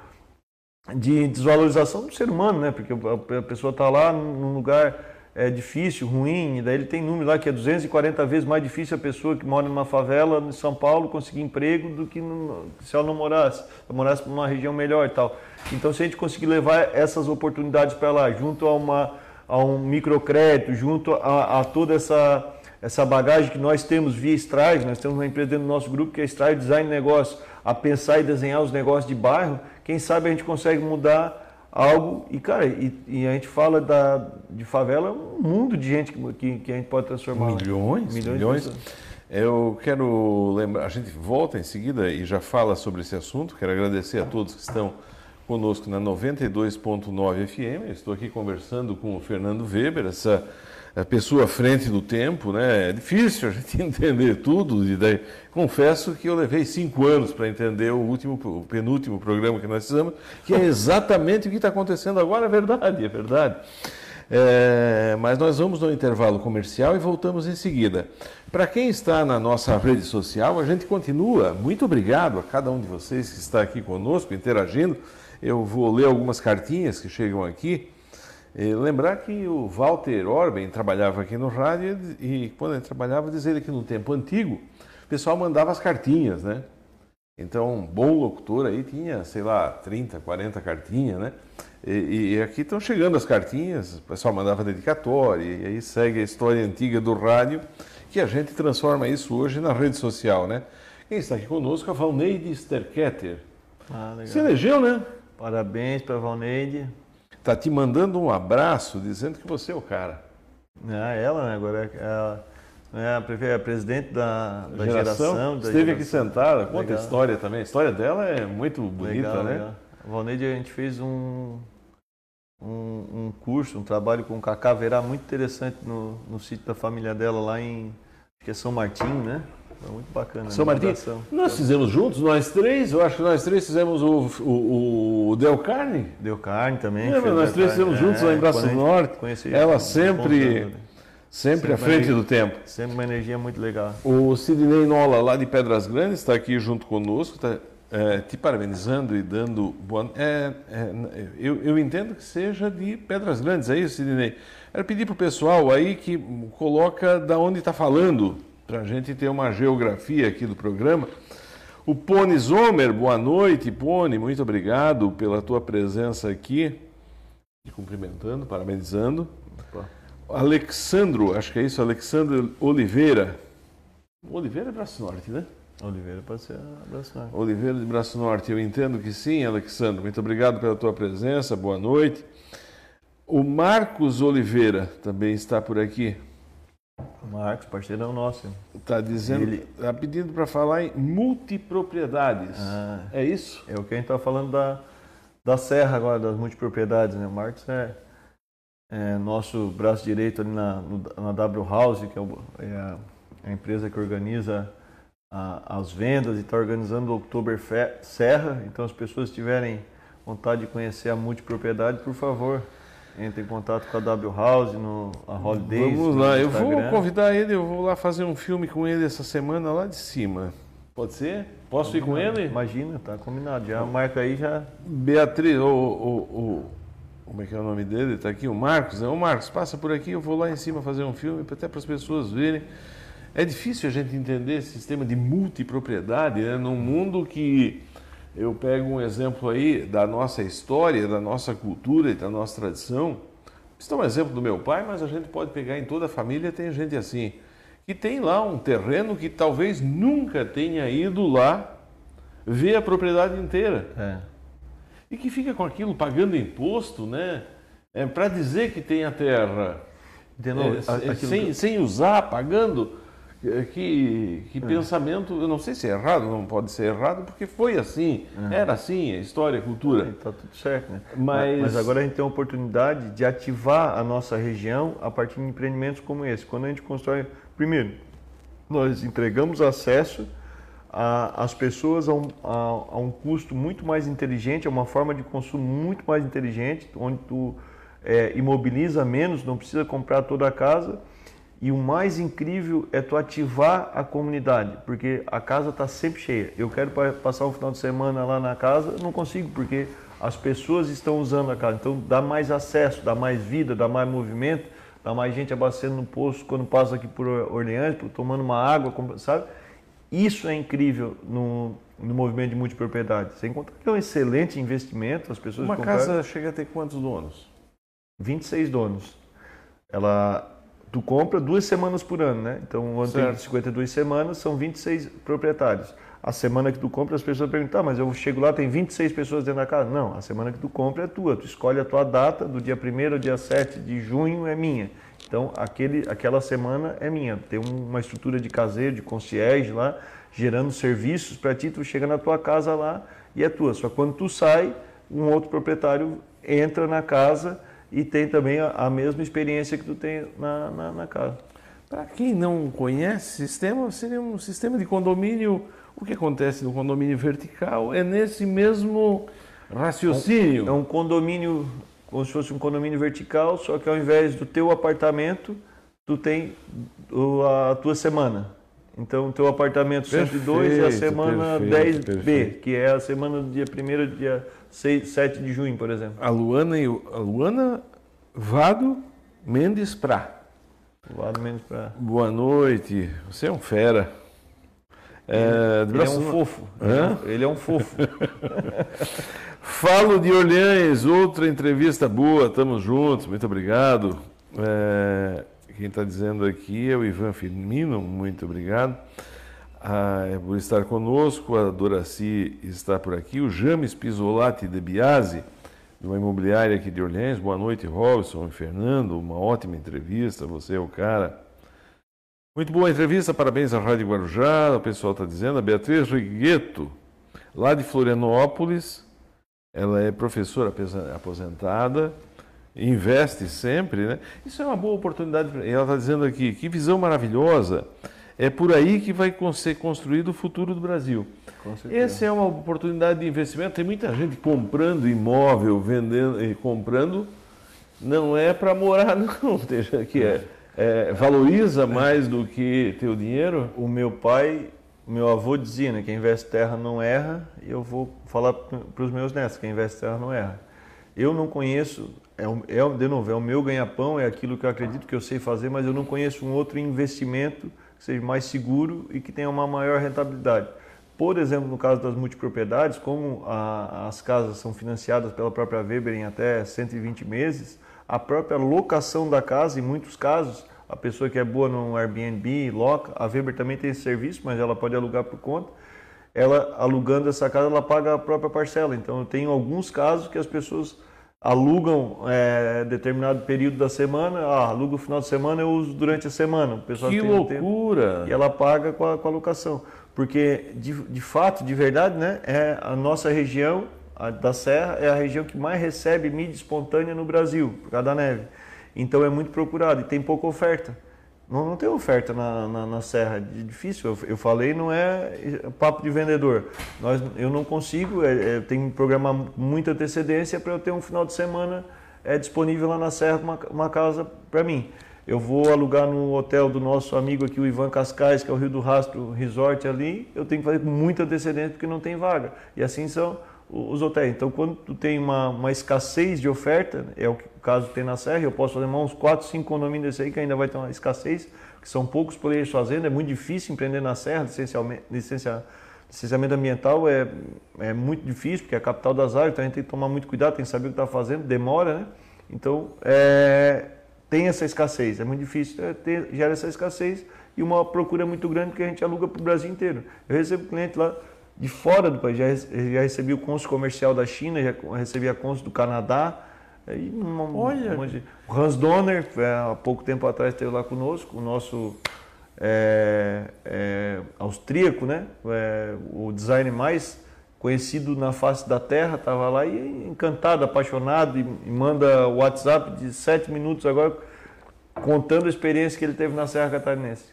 de desvalorização do ser humano, né? Porque a pessoa está lá num lugar é, difícil, ruim, daí ele tem número lá que é 240 vezes mais difícil a pessoa que mora numa favela em São Paulo conseguir emprego do que no, se ela não morasse, se ela morasse numa região melhor e tal. Então, se a gente conseguir levar essas oportunidades para lá, junto a uma a um microcrédito, junto a, a, toda essa, essa bagagem que nós temos via Stride, nós temos uma empresa dentro do nosso grupo que é Stride Design Negócio, a pensar e desenhar os negócios de bairro, quem sabe a gente consegue mudar algo. E cara e, e, a gente fala da de favela um mundo de gente que, que, que a gente pode transformar milhões milhões, milhões. eu quero lembrar a gente volta em seguida e já fala sobre esse assunto. Quero agradecer a todos que estão conosco na 92.9 FM. estou aqui conversando com o Fernando Weber, essa pessoa à frente do tempo, né? É difícil a gente entender tudo. E daí, confesso que eu levei cinco anos para entender o último, o penúltimo programa que nós fizemos, que é exatamente o que está acontecendo agora. É verdade, é verdade. É, mas nós vamos no intervalo comercial e voltamos em seguida. Para quem está na nossa rede social, a gente continua. Muito obrigado a cada um de vocês que está aqui conosco, interagindo. Eu vou ler algumas cartinhas que chegam aqui. E lembrar que o Walter Orben trabalhava aqui no rádio e quando ele trabalhava, diz ele que no tempo antigo, o pessoal mandava as cartinhas, né? Então, um bom locutor aí tinha, sei lá, 30, 40 cartinhas, né? E, e aqui estão chegando as cartinhas, o pessoal mandava dedicatória, e aí segue a história antiga do rádio, que a gente transforma isso hoje na rede social, né? Quem está aqui conosco é a Valneide Sterketter. Ah, legal. Se elegeu, né? Parabéns para a Valneide. Está te mandando um abraço, dizendo que você é o cara. Ah, ela, né? Agora é a, é a, pre- a presidente da, da Geração, geração. da esteve aqui geração. sentada, conta a Legal. história também. A história dela é muito bonita, Legal, né? legal. A Valneide, a gente fez um, um, um curso, um trabalho com o Cacá Verá muito interessante no, no sítio da família dela lá em acho que é São Martinho, né? Foi muito bacana. São Martinho, divulgação. nós fizemos juntos, nós três, eu acho que nós três fizemos o, o, o Del Carne. Deu carne também. Lembra, nós três fizemos juntos lá em Braço a gente Norte. conheci Ela sempre- né? Sempre à Sempre frente ali. do tempo. Sempre uma energia muito legal. O Sidney Nola, lá de Pedras Grandes, está aqui junto conosco, está é, te parabenizando e dando boa. É, é, eu, eu entendo que seja de Pedras Grandes, é isso, Sidney? Era pedir para o pessoal aí que coloca da onde está falando, para a gente ter uma geografia aqui do programa. O Pone Zomer, boa noite, Pone, muito obrigado pela tua presença aqui. Te cumprimentando, parabenizando. Opa. Alexandro, acho que é isso, Alexandro Oliveira. Oliveira é Braço Norte, né? Oliveira pode ser abraçado. Oliveira de Braço Norte, eu entendo que sim, Alexandro. Muito obrigado pela tua presença, boa noite. O Marcos Oliveira também está por aqui. Marcos, parceirão nosso. Está dizendo, Ele- está pedindo para falar em multipropriedades. Ah. É isso? É o que a gente está falando da, da Serra agora, das multipropriedades, né? O Marcos é, é nosso braço direito ali na, na W House, que é, o- é a, a empresa que organiza a- as vendas e está organizando o Oktober Serra. Então, as pessoas tiverem vontade de conhecer a multipropriedade, por favor, entre em contato com a W House, no a Holidays. Vamos no lá, eu vou convidar ele, eu vou lá fazer um filme com ele essa semana lá de cima. Pode ser? Posso ir com ele? Imagina, tá combinado. Já marca aí, já Beatriz, o, o, o- como é que é o nome dele? Está aqui, o Marcos. Né? O Marcos, passa por aqui, eu vou lá em cima fazer um filme, até para as pessoas verem. É difícil a gente entender esse sistema de multipropriedade, né? num mundo que eu pego um exemplo aí da nossa história, da nossa cultura e da nossa tradição. Isso é um exemplo do meu pai, mas a gente pode pegar em toda a família, tem gente assim, que tem lá um terreno que talvez nunca tenha ido lá ver a propriedade inteira é. e que fica com aquilo pagando imposto, né? É, para dizer que tem a terra, De novo, é, é, sem, que- sem usar, pagando. É, Que, que pensamento, eu não sei se é errado, não pode ser errado, porque foi assim, era assim, a história, a cultura. Está tudo certo, né? Mas- Mas agora a gente tem a oportunidade de ativar a nossa região a partir de empreendimentos como esse. Quando a gente constrói, primeiro, nós entregamos acesso às pessoas a um, a- a um custo muito mais inteligente, a uma forma de consumo muito mais inteligente, onde tu é, imobiliza menos, não precisa comprar toda a casa. E o mais incrível é tu ativar a comunidade, porque a casa está sempre cheia. Eu quero pa- passar um final de semana lá na casa, não consigo, porque as pessoas estão usando a casa. Então dá mais acesso, dá mais vida, dá mais movimento, dá mais gente abastecendo no posto quando passa aqui por Orleans, tomando uma água, sabe? Isso é incrível no, no movimento de multipropriedade. Sem contar que é um excelente investimento, as pessoas Uma compraram- casa chega a ter quantos donos? 26 donos. Ela tu compra duas semanas por ano, né? Então, o ano tem Certo. 52 semanas, são 26 proprietários. A semana que tu compra, as pessoas perguntam, tá, mas eu chego lá, tem 26 pessoas dentro da casa. Não, a semana que tu compra é tua. Tu escolhe a tua data, do dia 1 ao dia 7 de junho é minha. Então, aquele, aquela semana é minha. Tem um- uma estrutura de caseiro, de concierge lá, gerando serviços para ti. Tu chega na tua casa lá e é tua. Só que quando tu sai, um outro proprietário entra na casa e tem também a, a mesma experiência que tu tem na, na, na casa. Para quem não conhece, sistema seria um sistema de condomínio. O que acontece no condomínio vertical é nesse mesmo raciocínio. É um condomínio como se fosse um condomínio vertical, só que ao invés do teu apartamento, tu tem a tua semana. Então, o teu apartamento perfeito, 102 é a semana perfeito, 10B, perfeito. que é a semana do dia 1 dia 6, 7 de junho, por exemplo. A Luana, e a Luana Vado Mendes Prá. Vado Mendes Prá. Boa noite. Você é um fera. É, ele, é um fofo. Hã? Ele é um fofo. Falo de Orleans, outra entrevista boa, estamos juntos, muito obrigado. É, quem está dizendo aqui é o Ivan Firmino, muito obrigado ah, é por estar conosco. A Doraci está por aqui. O James Pisolati de Biase, de uma imobiliária aqui de Orleans. Boa noite, Robson e Fernando. Uma ótima entrevista, você é o cara. Muito boa entrevista, parabéns à Rádio Guarujá. O pessoal está dizendo. A Beatriz Rigueto, lá de Florianópolis. Ela é professora aposentada, investe sempre, né? Isso é uma boa oportunidade. Ela está dizendo aqui, que visão maravilhosa. É por aí que vai ser construído o futuro do Brasil. Essa é uma oportunidade de investimento. Tem muita gente comprando imóvel, vendendo e comprando. Não é para morar, não. Que é, é, valoriza mais do que teu dinheiro. O meu pai meu avô dizia, né, quem investe terra não erra, e eu vou falar para os meus netos, quem investe terra não erra. Eu não conheço, é, é, de novo, é o meu ganha-pão, é aquilo que eu acredito que eu sei fazer, mas eu não conheço um outro investimento seja mais seguro e que tenha uma maior rentabilidade. Por exemplo, no caso das multipropriedades, como a, as casas são financiadas pela própria Weber em até 120 meses, a própria locação da casa, em muitos casos, a pessoa que é boa no Airbnb, loca, a Weber também tem esse serviço, mas ela pode alugar por conta. Ela alugando essa casa, ela paga a própria parcela. Então, eu tenho alguns casos que as pessoas alugam é, determinado período da semana, ah, aluga o final de semana, eu uso durante a semana. O pessoal que loucura! Tempo, e ela paga com a, com a locação. Porque, de, de fato, de verdade, né, é a nossa região a da Serra é a região que mais recebe mídia espontânea no Brasil, por causa da neve. Então é muito procurado e tem pouca oferta. Não, não tem oferta na, na, na Serra, é difícil. Eu, eu, falei, não é papo de vendedor. Nós, eu não consigo, é, é, tenho que programar muita antecedência para eu ter um final de semana é, disponível lá na Serra uma, uma casa para mim. Eu vou alugar no hotel do nosso amigo aqui, o Ivan Cascais, que é o Rio do Rastro Resort ali. Eu tenho que fazer com muita antecedência porque não tem vaga. E assim são os hotéis. Então, quando tu tem uma, uma escassez de oferta, é o caso tem na Serra, eu posso fazer uns 4, 5 condomínios desse aí que ainda vai ter uma escassez, que são poucos players fazendo, é muito difícil empreender na Serra, licencia, licenciamento ambiental é, é muito difícil, porque é a capital das áreas, então a gente tem que tomar muito cuidado, tem que saber o que está fazendo, demora, né? Então, é, tem essa escassez, é muito difícil é, ter, gera essa escassez e uma procura muito grande que a gente aluga para o Brasil inteiro. Eu recebo cliente lá de fora do país. Já, já recebi o cônsul comercial da China, já recebi a cônsul do Canadá. Aí, uma, Olha! Uma, o Hans Donner, é, há pouco tempo atrás, esteve lá conosco, o nosso é, é, austríaco, né? É, o design mais conhecido na face da terra, estava lá e encantado, apaixonado, e, e manda o WhatsApp de sete minutos agora, contando a experiência que ele teve na Serra Catarinense.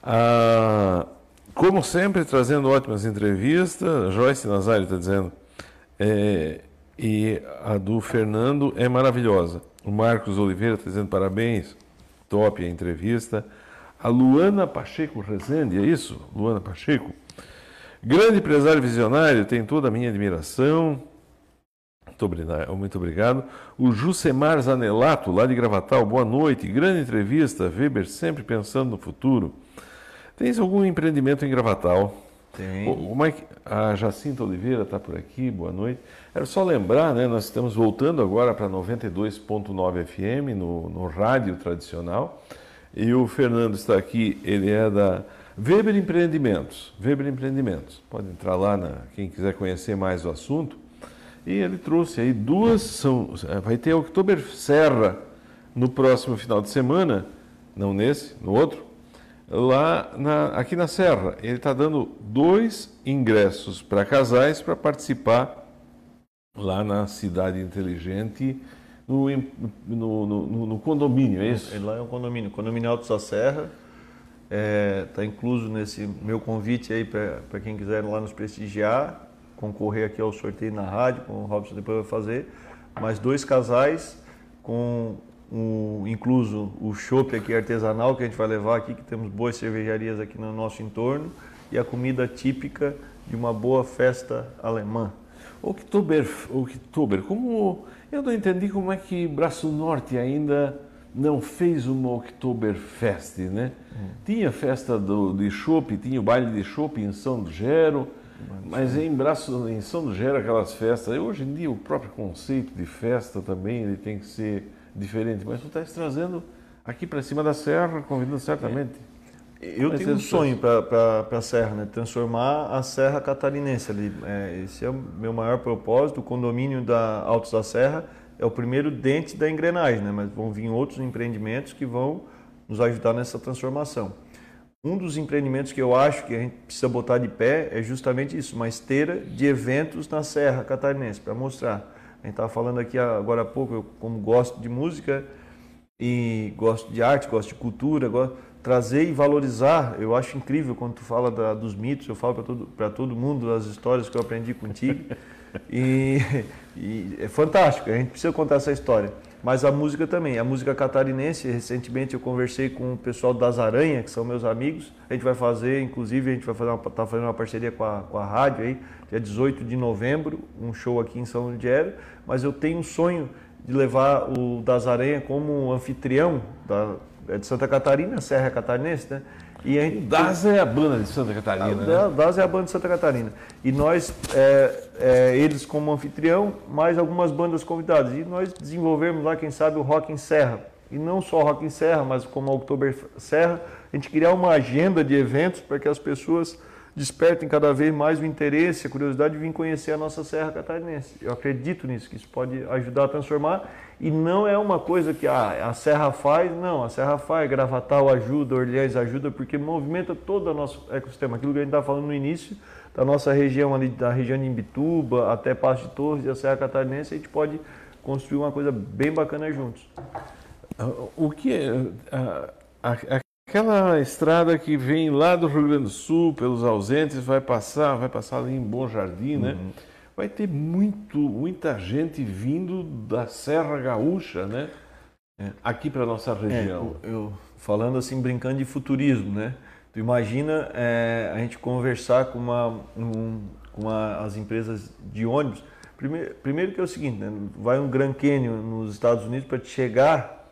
Ah, como sempre, trazendo ótimas entrevistas. Joyce Nazário está dizendo. É, e a do Fernando é maravilhosa. O Marcos Oliveira está dizendo parabéns, top a entrevista. A Luana Pacheco Rezende, é isso? Luana Pacheco. Grande empresário visionário, tem toda a minha admiração. Muito obrigado. O Jusemar Zanelato, lá de Gravatal, boa noite. Grande entrevista. Weber sempre pensando no futuro. Tens algum empreendimento em Gravatal? Tem. O, o Mike, a Jacinta Oliveira está por aqui, boa noite. Era só lembrar, né, nós estamos voltando agora para 92.9 FM no, no rádio tradicional. E o Fernando está aqui, ele é da Weber Empreendimentos. Weber Empreendimentos. Pode entrar lá, na, quem quiser conhecer mais o assunto. E ele trouxe aí duas, são, vai ter Oktober Serra no próximo final de semana, não nesse, no outro, lá na, aqui na Serra. Ele está dando dois ingressos para casais para participar lá na Cidade Inteligente, no, no, no, no, condomínio, é isso? Lá é um condomínio, condomínio Alto da Serra. Está é, tá incluso nesse meu convite aí para quem quiser lá nos prestigiar, concorrer aqui ao sorteio na rádio, com o Robson depois vai fazer. mais dois casais com o, incluso o chopp aqui artesanal que a gente vai levar aqui, que temos boas cervejarias aqui no nosso entorno, e a comida típica de uma boa festa alemã. Oktober, Oktober, como eu não entendi como é que Braço Norte ainda não fez uma Oktoberfest, né? Hum. Tinha festa do, de chopp, tinha o baile de chopp em São do Gero, mas em, Braço, em São do Gero aquelas festas, hoje em dia o próprio conceito de festa também ele tem que ser diferente, mas tu estás trazendo aqui para cima da serra, convidando certamente. É. Eu tenho um sonho para a Serra, né? transformar a Serra Catarinense ali. É, esse é o meu maior propósito. O condomínio da Altos da Serra é o primeiro dente da engrenagem, né? mas vão vir outros empreendimentos que vão nos ajudar nessa transformação. Um dos empreendimentos que eu acho que a gente precisa botar de pé é justamente isso, uma esteira de eventos na Serra Catarinense, para mostrar. A gente estava falando aqui agora há pouco, eu como gosto de música e gosto de arte, gosto de cultura, gosto, trazer e valorizar, eu acho incrível quando tu fala da, dos mitos, eu falo para todo, todo mundo as histórias que eu aprendi contigo. e, e é fantástico, a gente precisa contar essa história mas a música também. A música catarinense, recentemente eu conversei com o pessoal das Aranha, que são meus amigos. A gente vai fazer, inclusive, a gente vai fazer uma, tá fazendo uma parceria com a, com a rádio aí, dia 18 de novembro, um show aqui em São Ludgero. Mas eu tenho um sonho de levar o das Aranha como anfitrião da, é de Santa Catarina, Serra Catarinense, né? E a gente, DAS é a banda de Santa Catarina. A, né? DAS é a banda de Santa Catarina. E nós, é, é, eles como anfitrião, mais algumas bandas convidadas. E nós desenvolvemos lá, quem sabe, o Rock em Serra. E não só Rock em Serra, mas como a Oktober Serra, a gente criar uma agenda de eventos para que as pessoas despertem cada vez mais o interesse, a curiosidade de vir conhecer a nossa Serra Catarinense. Eu acredito nisso, que isso pode ajudar a transformar e não é uma coisa que ah, a Serra faz, não, a Serra faz, Gravatal ajuda, Orleans ajuda, porque movimenta todo o nosso ecossistema. Aquilo que a gente estava falando no início, da nossa região ali, da região de Imbituba até Passo de Torres e a Serra Catarinense, a gente pode construir uma coisa bem bacana juntos. O que é, a, Aquela estrada que vem lá do Rio Grande do Sul, pelos ausentes, vai passar, vai passar ali em Bom Jardim, né? Uhum. Vai ter muito, muita gente vindo da Serra Gaúcha, né? É. Aqui para nossa é, região. É, eu, eu, falando assim, brincando de futurismo, né? Tu imagina é, a gente conversar com, uma, um, com uma, as empresas de ônibus. Primeiro, primeiro que é o seguinte, né? vai um Grand Canyon nos Estados Unidos para te chegar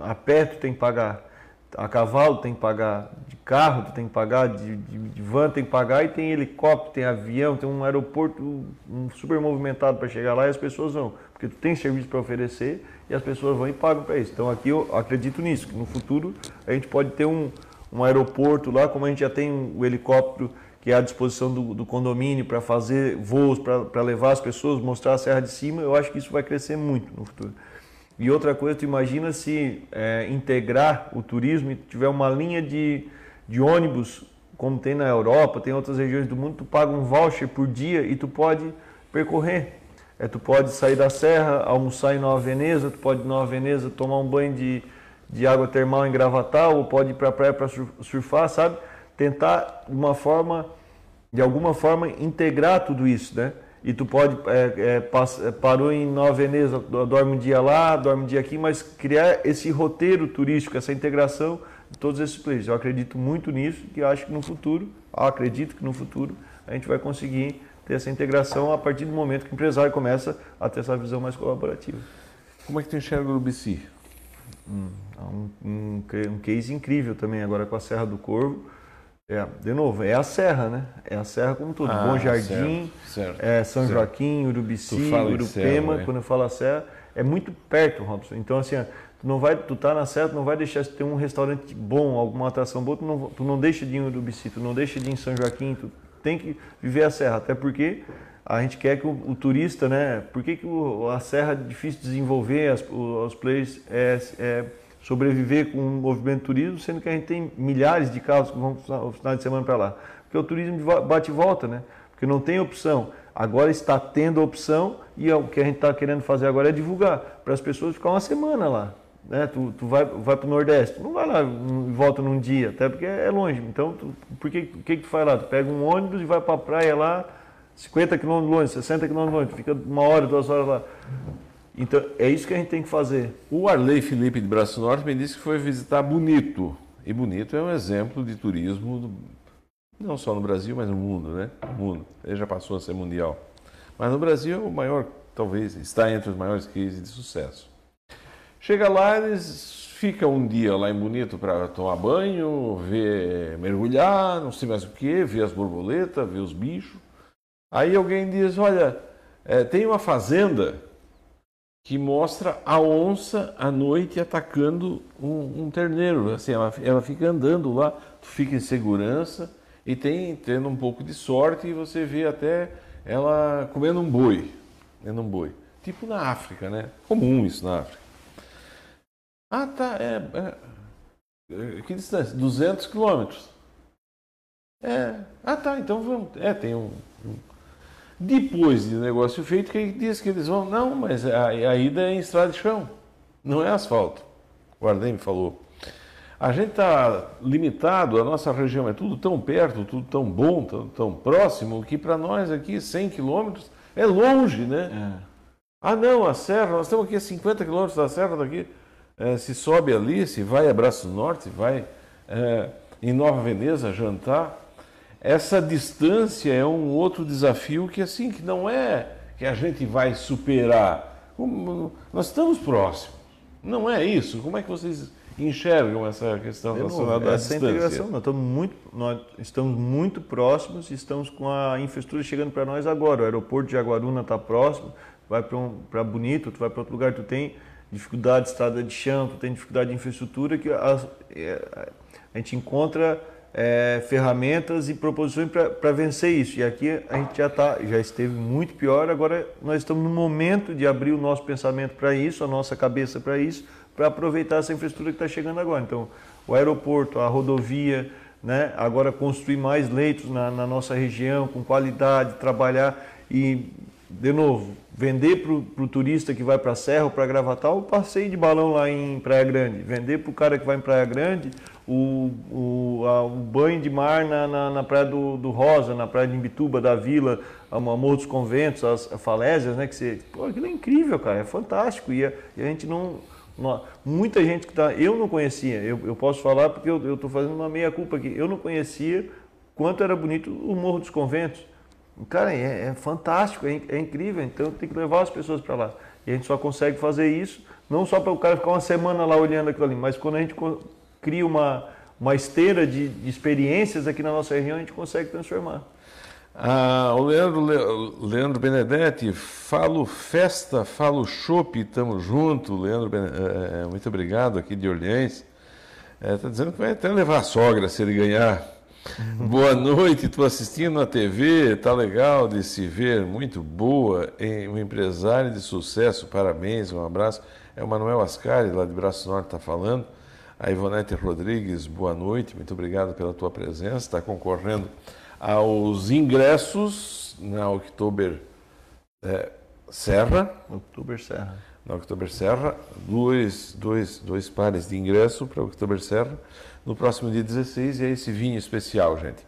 a pé tu tem que pagar a cavalo tem que pagar, de carro tu tem que pagar, de, de, de, van tem que pagar, e tem helicóptero, tem avião, tem um aeroporto um super movimentado para chegar lá e as pessoas vão. Porque tu tem serviço para oferecer e as pessoas vão e pagam para isso. Então aqui eu acredito nisso, que no futuro a gente pode ter um, um aeroporto lá, como a gente já tem o helicóptero que é à disposição do, do condomínio para fazer voos, para levar as pessoas, mostrar a Serra de Cima, eu acho que isso vai crescer muito no futuro. E outra coisa, tu imagina se é, integrar o turismo e tiver uma linha de, de ônibus, como tem na Europa, tem outras regiões do mundo, tu paga um voucher por dia e tu pode percorrer. É, tu pode sair da serra, almoçar em Nova Veneza, tu pode ir em Nova Veneza tomar um banho de, de água termal em Gravatal, ou pode ir para a praia para surfar, sabe? Tentar de uma forma, de alguma forma, integrar tudo isso, né? E tu pode é, é, é, parou em Nova Veneza, dorme um dia lá, dorme um dia aqui, mas criar esse roteiro turístico, essa integração de todos esses players. Eu acredito muito nisso e acho que no futuro, acredito que no futuro a gente vai conseguir ter essa integração a partir do momento que o empresário começa a ter essa visão mais colaborativa. Como é que tu enxerga o BC? Hum, um, um, um case incrível também agora com a Serra do Corvo é, de novo, é a serra, né? É a serra como tudo. Ah, Bom Jardim, certo, certo, é São certo. Joaquim, Urubici, Urupema, serra, quando eu falo a serra, é muito perto, Robson. Então, assim, tu não vai, tu tá na serra, tu não vai deixar de ter um restaurante bom, alguma atração boa, tu não, tu não deixa de ir em Urubici, tu não deixa de ir em São Joaquim, tu tem que viver a serra, até porque a gente quer que o, o turista, né? Por que, que o, a serra é difícil de desenvolver, as, os players é, é sobreviver com um movimento turismo, sendo que a gente tem milhares de carros que vão no final de semana para lá. Porque o turismo bate e volta, né? Porque não tem opção. Agora está tendo opção e o que a gente está querendo fazer agora é divulgar para as pessoas ficar uma semana lá. Né? Tu, tu vai, vai para o Nordeste, não vai lá e volta num dia, até porque é longe. Então, tu, por que, que, que tu faz lá? Tu pega um ônibus e vai para a praia lá, 50 quilômetros longe, 60 quilômetros longe, fica uma hora, duas horas lá. Então, é isso que a gente tem que fazer. O Arley Felipe de Braço Norte me disse que foi visitar Bonito. E Bonito é um exemplo de turismo, do, não só no Brasil, mas no mundo, né? No mundo. Ele já passou a ser mundial. Mas no Brasil, o maior, talvez, está entre os maiores cases de sucesso. Chega lá, eles ficam um dia lá em Bonito para tomar banho, ver, mergulhar, não sei mais o que, ver as borboletas, ver os bichos. Aí alguém diz: Olha, é, tem uma fazenda que mostra a onça à noite atacando um, um terneiro. Assim, ela, ela fica andando lá, tu fica em segurança e tem tendo um pouco de sorte e você vê até ela comendo um boi, comendo um boi. Tipo na África, né? Comum isso na África. Ah, tá, é, é que distância? 200 quilômetros. É, ah, tá, então vamos. É, tem um, depois de negócio feito, que diz que eles vão. Não, mas a, a ida é em estrada de chão, não é asfalto. O Ardem me falou. A gente está limitado, a nossa região é tudo tão perto, tudo tão bom, tão, tão próximo, que para nós aqui 100 quilômetros é longe, né? É. Ah, não, a serra, nós estamos aqui a 50 quilômetros da serra daqui. É, se sobe ali, se vai a Braço Norte, vai é, em Nova Veneza jantar essa distância é um outro desafio que assim que não é que a gente vai superar. Nós estamos próximos. Não é isso. Como é que vocês enxergam essa questão relacionada à essa distância? integração, nós estamos muito, nós estamos muito próximos, estamos com a infraestrutura chegando para nós agora. O aeroporto de Jaguaruna está próximo, vai para um, Bonito, tu vai para outro lugar, tu tem dificuldade de estrada de chão, tu tem dificuldade de infraestrutura que a, é, a gente encontra é, ferramentas e proposições para vencer isso. E aqui a gente já, tá, já esteve muito pior, agora nós estamos no momento de abrir o nosso pensamento para isso, a nossa cabeça para isso, para aproveitar essa infraestrutura que está chegando agora. Então, o aeroporto, a rodovia, né, agora construir mais leitos na, na nossa região, com qualidade, trabalhar e, de novo, vender para o turista que vai para a Serra ou para Gravatal o passeio de balão lá em Praia Grande, vender para o cara que vai em Praia Grande o, o, a, o banho de mar na, na, na, praia do, do, Rosa, na praia de Imbituba, da Vila, a Morro dos Conventos, as, as falésias, né? Que você, pô, aquilo é incrível, cara, é fantástico. E a, e a gente não, não, Muita gente que está. Eu não conhecia, eu, eu posso falar porque eu estou fazendo uma meia-culpa aqui. Eu não conhecia quanto era bonito o Morro dos Conventos. Cara, é, é fantástico, é, é, incrível, então tem que levar as pessoas para lá. E a gente só consegue fazer isso, não só para o cara ficar uma semana lá olhando aquilo ali, mas quando a gente cria uma, uma esteira de, de experiências aqui na nossa região, a gente consegue transformar. Ah, o Leandro, Leandro Benedetti, falo festa, falo chopp, estamos junto. Leandro, é, é, muito obrigado aqui de Orleans. Está é, dizendo que vai até levar a sogra se ele ganhar. Boa noite, estou assistindo na TV, tá legal de se ver, muito boa, um empresário de sucesso, parabéns, um abraço. É o Manuel Ascari, lá de Braço Norte, está falando. A Ivonete Rodrigues, boa noite, muito obrigado pela tua presença. Está concorrendo aos ingressos na Oktober é, Serra. Oktober Serra. Na Oktober Serra, dois, dois, dois pares de ingresso para Oktober Serra no próximo dia 16 e é esse vinho especial, gente.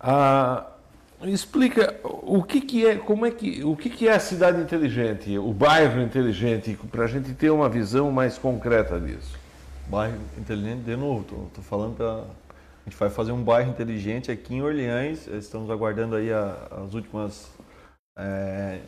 Ah, explica o que, que é, como é que, o que, que é a cidade inteligente, o bairro inteligente, para a gente ter uma visão mais concreta disso. Bairro inteligente, de novo, estou falando para. A gente vai fazer um bairro inteligente aqui em Orleans. Estamos aguardando aí a, as últimas é,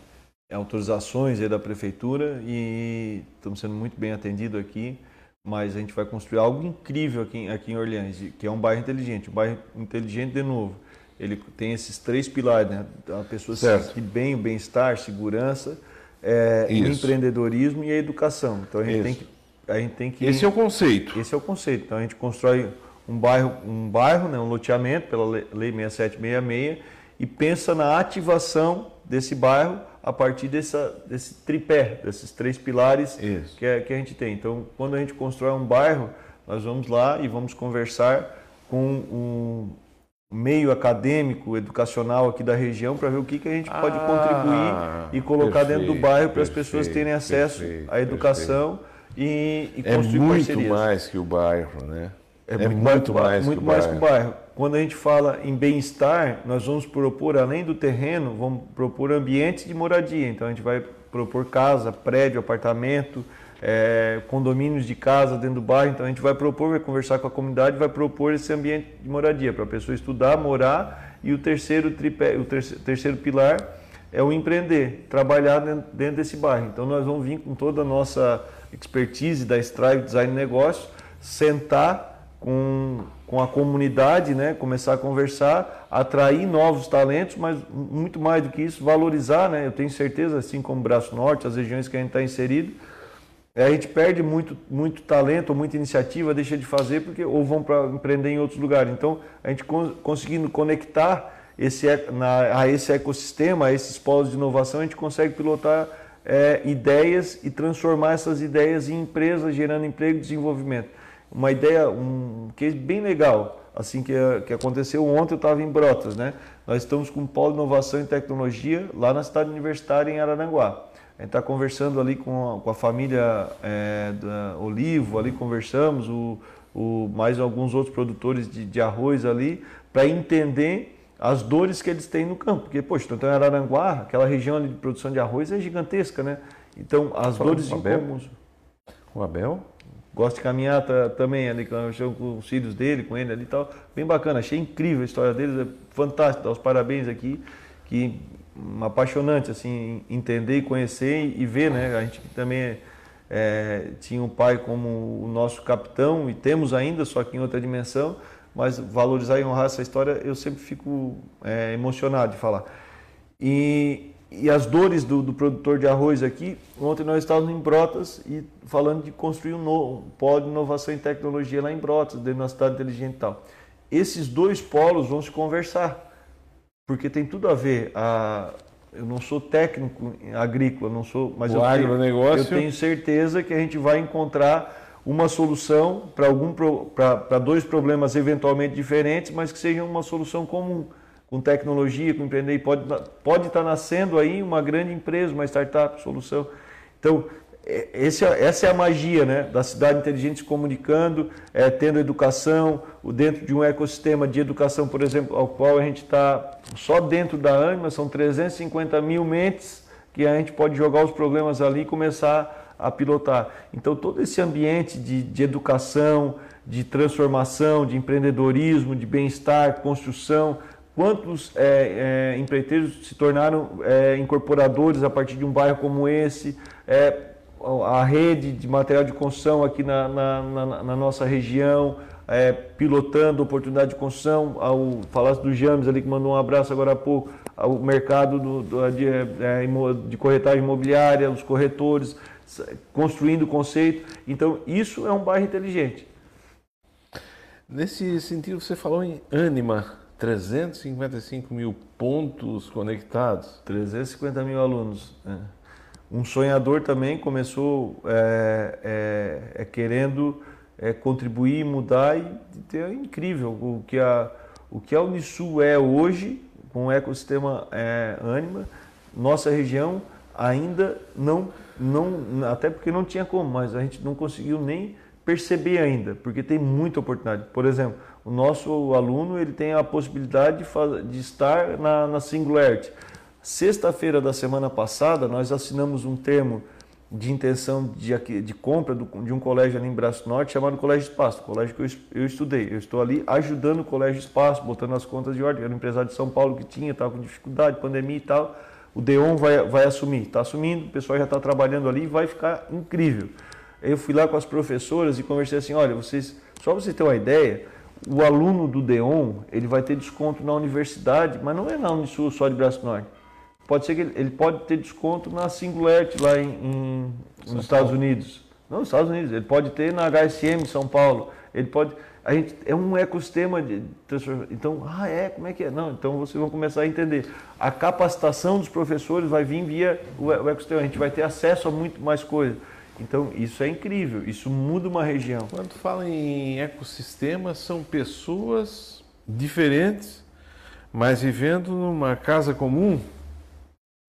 autorizações da prefeitura e estamos sendo muito bem atendidos aqui. Mas a gente vai construir algo incrível aqui, aqui em Orleans, que é um bairro inteligente. Um bairro inteligente, de novo, ele tem esses três pilares, né? A pessoa certo. se bem, o bem-estar, segurança, é, empreendedorismo e a educação. Então a gente Isso. tem que a gente tem que. Esse é o conceito. Esse é o conceito. Então a gente constrói um bairro, um bairro, né, um loteamento pela lei 6766 e pensa na ativação desse bairro a partir dessa, desse tripé, desses três pilares que, é, que a gente tem. Então, quando a gente constrói um bairro, nós vamos lá e vamos conversar com um meio acadêmico, educacional aqui da região para ver o que, que a gente pode ah, contribuir e colocar perfeito, dentro do bairro para as pessoas terem acesso perfeito, à educação. Perfeito e, e é construir é muito parcerias. mais que o bairro, né? É, é muito, muito, mais, muito que, o mais que o bairro. Quando a gente fala em bem-estar, nós vamos propor, além do terreno, vamos propor ambientes de moradia. Então a gente vai propor casa, prédio, apartamento, é, condomínios de casa dentro do bairro. Então a gente vai propor, vai conversar com a comunidade, vai propor esse ambiente de moradia para a pessoa estudar, morar e o terceiro tripé, o terceiro, terceiro pilar é o empreender, trabalhar dentro, desse bairro. Então nós vamos vir com toda a nossa expertise da Strive Design Negócio, sentar com, com a comunidade, né? começar a conversar, atrair novos talentos, mas muito mais do que isso, valorizar. Né? Eu tenho certeza, assim como o Braço Norte, as regiões que a gente está inserido, é, a gente perde muito, muito talento, muita iniciativa, deixa de fazer porque ou vão para empreender em outros lugares. Então, a gente conseguindo conectar esse, na, a esse ecossistema, a esses polos de inovação, a gente consegue pilotar é, ideias e transformar essas ideias em empresas, gerando emprego e desenvolvimento uma ideia, um case bem legal, assim que, que aconteceu ontem, eu estava em Brotas, né? Nós estamos com um polo de inovação e tecnologia lá na cidade universitária em Araranguá. A gente está conversando ali com a, com a família é, da Olivo, ali conversamos, o, o, mais alguns outros produtores de, de arroz ali, para entender as dores que eles têm no campo. Porque, poxa, então em Araranguá, aquela região de produção de arroz é gigantesca, né? Então, as Falando dores incomuns. O Abel? Gosto de caminhar também ali com os filhos dele, com ele ali e tal. Bem bacana, achei incrível a história deles, é fantástico, dar os parabéns aqui, que apaixonante assim entender e conhecer e ver, né? A gente também é, tinha um pai como o nosso capitão e temos ainda, só que em outra dimensão, mas valorizar e honrar essa história eu sempre fico é, emocionado de falar. E e as dores do, do, produtor de arroz aqui. Ontem nós estávamos em Brotas e falando de construir um, novo, um polo de inovação em tecnologia lá em Brotas, dentro da cidade inteligente e tal. Esses dois polos vão se conversar, porque tem tudo a ver. A, eu não sou técnico agrícola, não sou, mas o eu, agronegócio. Tenho, eu tenho certeza que a gente vai encontrar uma solução para algum para dois problemas eventualmente diferentes, mas que sejam uma solução comum com tecnologia, com empreender, pode, pode estar nascendo aí uma grande empresa, uma startup, solução. Então, é, esse, é, essa é a magia né, da cidade inteligente se comunicando, é, tendo educação, dentro de um ecossistema de educação, por exemplo, ao qual a gente está só dentro da ANIMA, são 350 mil mentes que a gente pode jogar os problemas ali e começar a pilotar. Então, todo esse ambiente de, de educação, de transformação, de empreendedorismo, de bem-estar, construção, Quantos é, é, empreiteiros se tornaram é, incorporadores a partir de um bairro como esse? É, a rede de material de construção aqui na, na, na, na nossa região, é, pilotando oportunidade de construção, ao falasse do James ali que mandou um abraço agora há pouco, ao mercado do, do, de, é, de corretagem imobiliária, os corretores, construindo o conceito. Então, isso é um bairro inteligente. Nesse sentido, você falou em ânima 355 mil pontos conectados. 350 mil alunos. É. Um sonhador também começou é, é, é querendo é, contribuir, mudar e é incrível o que a o que a Unisul é hoje com o ecossistema é, Anima. Nossa região ainda não não até porque não tinha como, mas a gente não conseguiu nem perceber ainda, porque tem muita oportunidade. Por exemplo, o nosso aluno ele tem a possibilidade de, de estar na, na Singularity. Sexta-feira da semana passada, nós assinamos um termo de intenção de, de compra do, de um colégio ali em Braço Norte chamado Colégio Espaço, colégio que eu, eu, estudei. Eu estou ali ajudando o Colégio Espaço, botando as contas de ordem. Era um empresário de São Paulo que tinha, estava com dificuldade, pandemia e tal. O Deon vai, vai assumir, está assumindo, o pessoal já está trabalhando ali e vai ficar incrível. Eu fui lá com as professoras e conversei assim, olha, vocês, só para vocês terem uma ideia, o aluno do DEON ele vai ter desconto na universidade, mas não é na Unisul só de Braço Norte. Pode ser que ele, ele pode ter desconto na Singularity lá em, em nos Estados Unidos. Não, nos Estados Unidos. Ele pode ter na HSM São Paulo. Ele pode. A gente é um ecossistema de transformação. Então, ah, é, como é que é? Não, então vocês vão começar a entender. A capacitação dos professores vai vir via o, o ecossistema. A gente vai ter acesso a muito mais coisas. Então, isso é incrível, isso muda uma região. Quando fala em ecossistema, são pessoas diferentes, mas vivendo numa casa comum?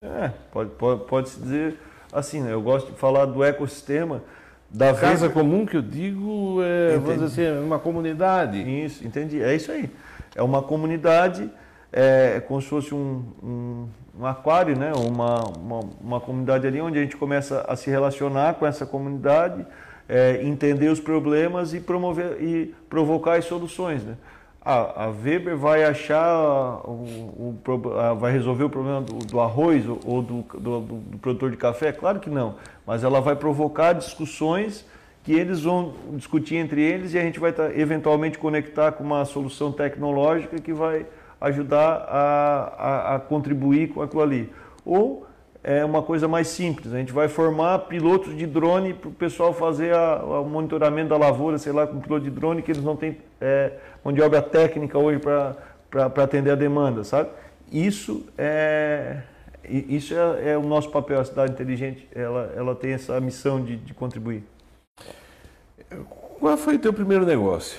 É, pode, pode, pode se dizer assim, né? eu gosto de falar do ecossistema da casa comum que eu digo é, vamos dizer assim, é uma comunidade. Isso, entendi. É isso aí. É uma comunidade é como se fosse um, um, um aquário, né? uma, uma, uma, comunidade ali onde a gente começa a se relacionar com essa comunidade, é, entender os problemas e promover e provocar as soluções. Né? a, Weber vai achar, o, o, vai resolver o problema do, do arroz ou do, do, do, produtor de café? Claro que não, mas ela vai provocar discussões que eles vão discutir entre eles e a gente vai tá, eventualmente conectar com uma solução tecnológica que vai ajudar a, a, a contribuir com aquilo ali. Ou é uma coisa mais simples. A gente vai formar pilotos de drone para o pessoal fazer o monitoramento da lavoura, sei lá, com piloto de drone, que eles não têm é, mão de obra técnica hoje para atender a demanda, sabe? Isso é, isso é, é, o nosso papel, a cidade inteligente, ela, ela tem essa missão de, de contribuir. Qual foi o teu primeiro negócio?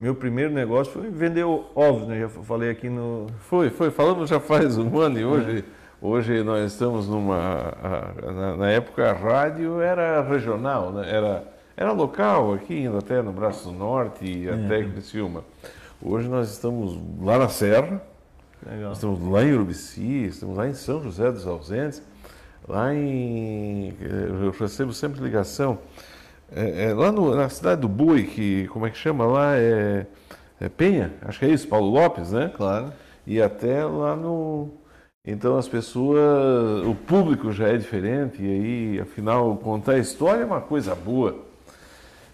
Meu primeiro negócio foi vender ovos, né? Já falei aqui no. Foi, foi. Falamos já faz um ano e hoje. É Hoje nós estamos numa. Na, na época a rádio era regional, né? era, era local, aqui ainda até no Braço Norte e é. até Criciúma. Hoje nós estamos lá na Serra, Legal. estamos lá em Urubici, estamos lá em São José dos Ausentes, lá em. Eu recebo sempre ligação. É, é, lá no, na cidade do Bui, que como é que chama lá? É, é Penha, acho que é isso, Paulo Lopes, né? Claro. E até lá no então as pessoas, o público já é diferente, e aí, afinal, contar a história é uma coisa boa.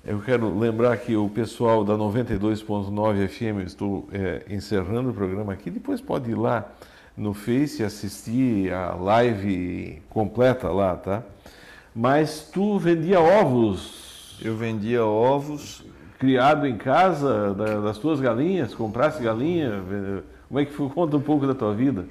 Eu quero lembrar que o pessoal da 92.9 FM, estou é, encerrando o programa aqui, depois pode ir lá no Face assistir a live completa lá, tá? Mas tu vendia ovos. Eu vendia ovos. Criado em casa, das tuas galinhas, comprasse galinha. Como é que foi? Conta um pouco da tua vida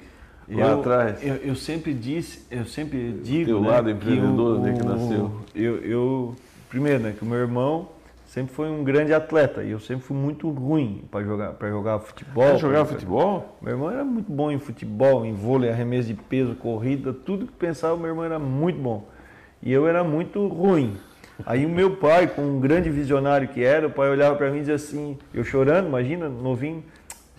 lá eu, atrás. Eu, eu, sempre disse, eu sempre digo. Teu né, lado empreendedor, onde é que nasceu? Eu, eu, primeiro, né, que o meu irmão sempre foi um grande atleta e eu sempre fui muito ruim para jogar, para jogar futebol. Para jogar futebol? Meu irmão era muito bom em futebol, em vôlei, arremesso de peso, corrida, tudo que pensava, meu irmão era muito bom. E eu era muito ruim. Aí o meu pai, com um grande visionário que era, o pai olhava para mim e dizia assim, eu chorando, imagina, novinho,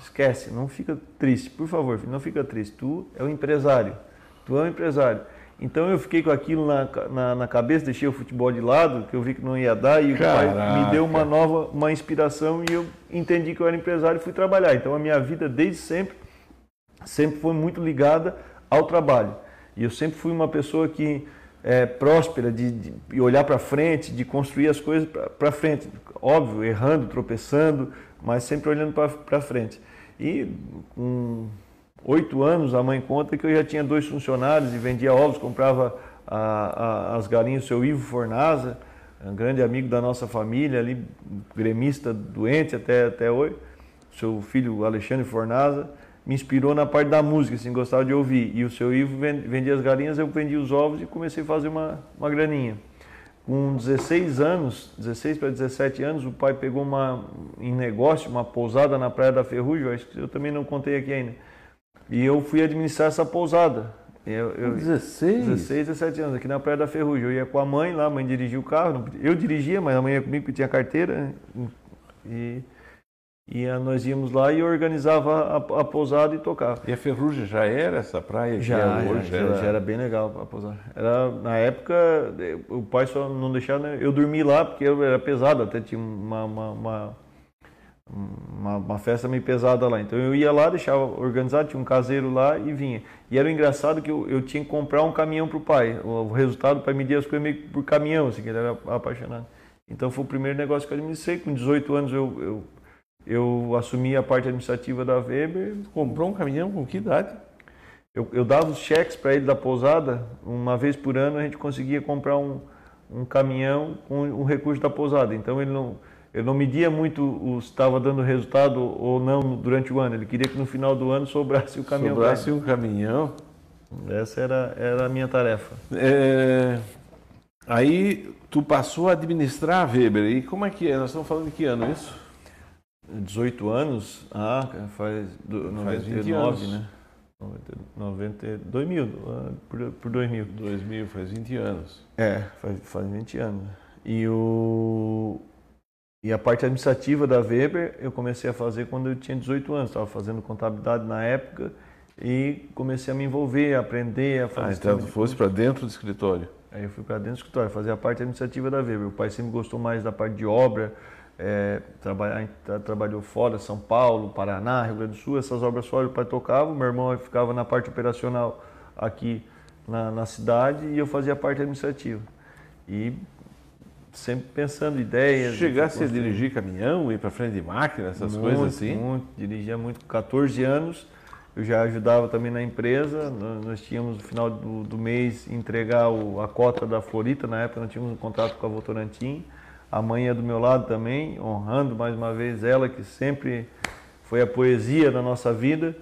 Esquece, não fica triste, por favor, não fica triste. Tu é o empresário, tu é o empresário. Então eu fiquei com aquilo na, na, na, cabeça, deixei o futebol de lado, que eu vi que não ia dar, e o pai me deu uma nova, uma inspiração e eu entendi que eu era empresário e fui trabalhar. Então a minha vida desde sempre, sempre foi muito ligada ao trabalho. E eu sempre fui uma pessoa que é, próspera, de, de olhar para frente, de construir as coisas para frente. Óbvio, errando, tropeçando, mas sempre olhando para frente. E com oito anos, a mãe conta que eu já tinha dois funcionários e vendia ovos, comprava a, a, as galinhas do seu Ivo Fornaza, um grande amigo da nossa família ali, gremista doente até, até hoje, seu filho Alexandre Fornaza, me inspirou na parte da música, assim, gostava de ouvir. E o seu Ivo vendia as galinhas, eu vendia os ovos e comecei a fazer uma, uma graninha. Com 16 anos, 16 para 17 anos, o pai pegou uma em negócio, uma pousada na Praia da Ferrugem, acho que eu também não contei aqui ainda. E eu fui administrar essa pousada. Eu, eu, 16? 16, 17 anos, aqui na Praia da Ferrugem. Eu ia com a mãe lá, a mãe dirigia o carro. Eu dirigia, mas a mãe ia comigo porque tinha carteira. E e nós íamos lá e organizava a, a, pousada e tocava. E a Ferrugem já era essa praia? Já, é hoje, já, era... já, era... bem legal a pousada. Era, na época, o pai só não deixava... Né? Eu dormi lá porque era pesado, até tinha uma, uma, uma, uma, uma festa meio pesada lá. Então eu ia lá, deixava organizado, tinha um caseiro lá e vinha. E era engraçado que eu, eu tinha que comprar um caminhão para o pai. O, resultado, para medir as coisas meio por caminhão, assim, que ele era apaixonado. Então foi o primeiro negócio que eu administrei. Com 18 anos eu, eu eu assumi a parte administrativa da Weber. Comprou um caminhão com que idade? Eu, eu dava os cheques para ele da pousada, uma vez por ano a gente conseguia comprar um, um caminhão com um recurso da pousada. Então ele não, ele não media muito se estava dando resultado ou não durante o ano. Ele queria que no final do ano sobrasse o caminhão. Sobrasse um caminhão. Essa era, era a minha tarefa. É, aí tu passou a administrar a Weber. E como é que é? Nós estamos falando de que ano isso? 18 anos, ah, faz, do, faz 99, né? 90, 2000, ah, por, por 2000. 2000, faz 20 anos. É, faz, faz 20 anos. E o... E a parte administrativa da Weber eu comecei a fazer quando eu tinha 18 anos. Estava fazendo contabilidade na época e comecei a me envolver, a aprender, a fazer. Ah, então tu fosse para dentro do escritório? Aí eu fui para dentro do escritório, fazer a parte administrativa da Weber. O pai sempre gostou mais da parte de obra, é, trabalhar, trabalhou fora, São Paulo, Paraná, Rio Grande do Sul, essas obras fora o pai tocava, meu irmão ficava na parte operacional aqui na, na cidade e eu fazia a parte administrativa. E sempre pensando ideias. Chegasse a dirigir caminhão, ir para frente de máquina, essas muito, coisas assim? Muito, dirigia muito. Com 14 anos, eu já ajudava também na empresa. Nós tínhamos no final do, do mês entregar o, a cota da Florita, na época nós tínhamos um contrato com a Votorantim. A mãe é do meu lado também, honrando mais uma vez ela, que sempre foi a poesia da nossa vida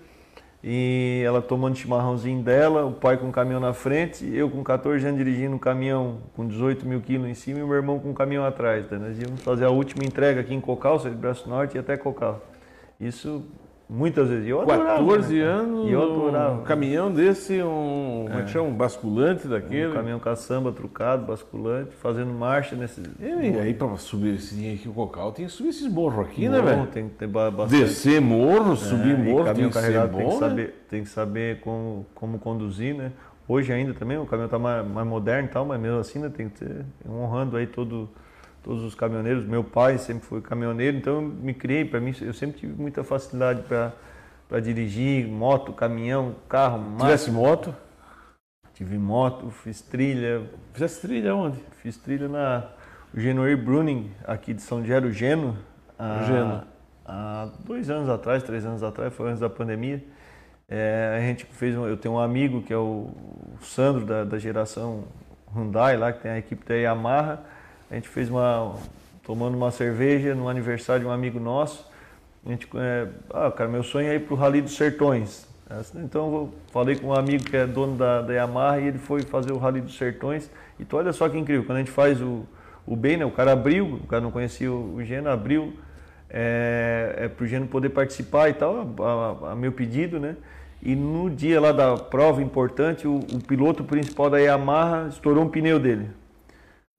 e ela tomando chimarrãozinho dela, o pai com o caminhão na frente, eu com 14 anos dirigindo um caminhão com 18 mil quilos em cima e o meu irmão com um caminhão atrás. Tá? Nós íamos fazer a última entrega aqui em Cocal, Braço Norte e até Cocal. Isso Muitas vezes. Eu adorava, 14 né, anos, eu adorava. Um caminhão desse, um, é. chama, um basculante daquele. Um caminhão caçamba trucado, basculante, fazendo marcha nesses. E aí, para subir esse aqui, o cocal, tem que subir esses morros aqui, né, velho? Tem que ter bastante. Descer morro, subir é, morro, caminhão tem carregado bom, tem que né? saber, tem que saber como, como conduzir, né? Hoje ainda também, o caminhão está mais, mais moderno e tal, mas mesmo assim, né, tem que ter honrando aí todo todos os caminhoneiros. Meu pai sempre foi caminhoneiro, então eu me criei, para mim, eu sempre tive muita facilidade para dirigir moto, caminhão, carro. Tivesse moto? Tive moto, fiz trilha. Fizesse trilha onde? Fiz trilha na Genoir Bruning, aqui de São Gero, Geno. Há, Geno. Há dois anos atrás, três anos atrás, foi antes da pandemia. É, a gente fez, eu tenho um amigo que é o Sandro da, da geração Hyundai lá, que tem a equipe da Yamaha a gente fez uma. tomando uma cerveja no aniversário de um amigo nosso. A gente, é, ah, cara, meu sonho é ir para o Rally dos Sertões. Então eu falei com um amigo que é dono da, da Yamaha e ele foi fazer o Rally dos Sertões. E tu olha só que incrível, quando a gente faz o, o bem, né, o cara abriu, o cara não conhecia o, o Geno, abriu é, é para o Geno poder participar e tal, a, a, a, meu pedido, né? E no dia lá da prova importante, o, o piloto principal da Yamaha estourou um pneu dele.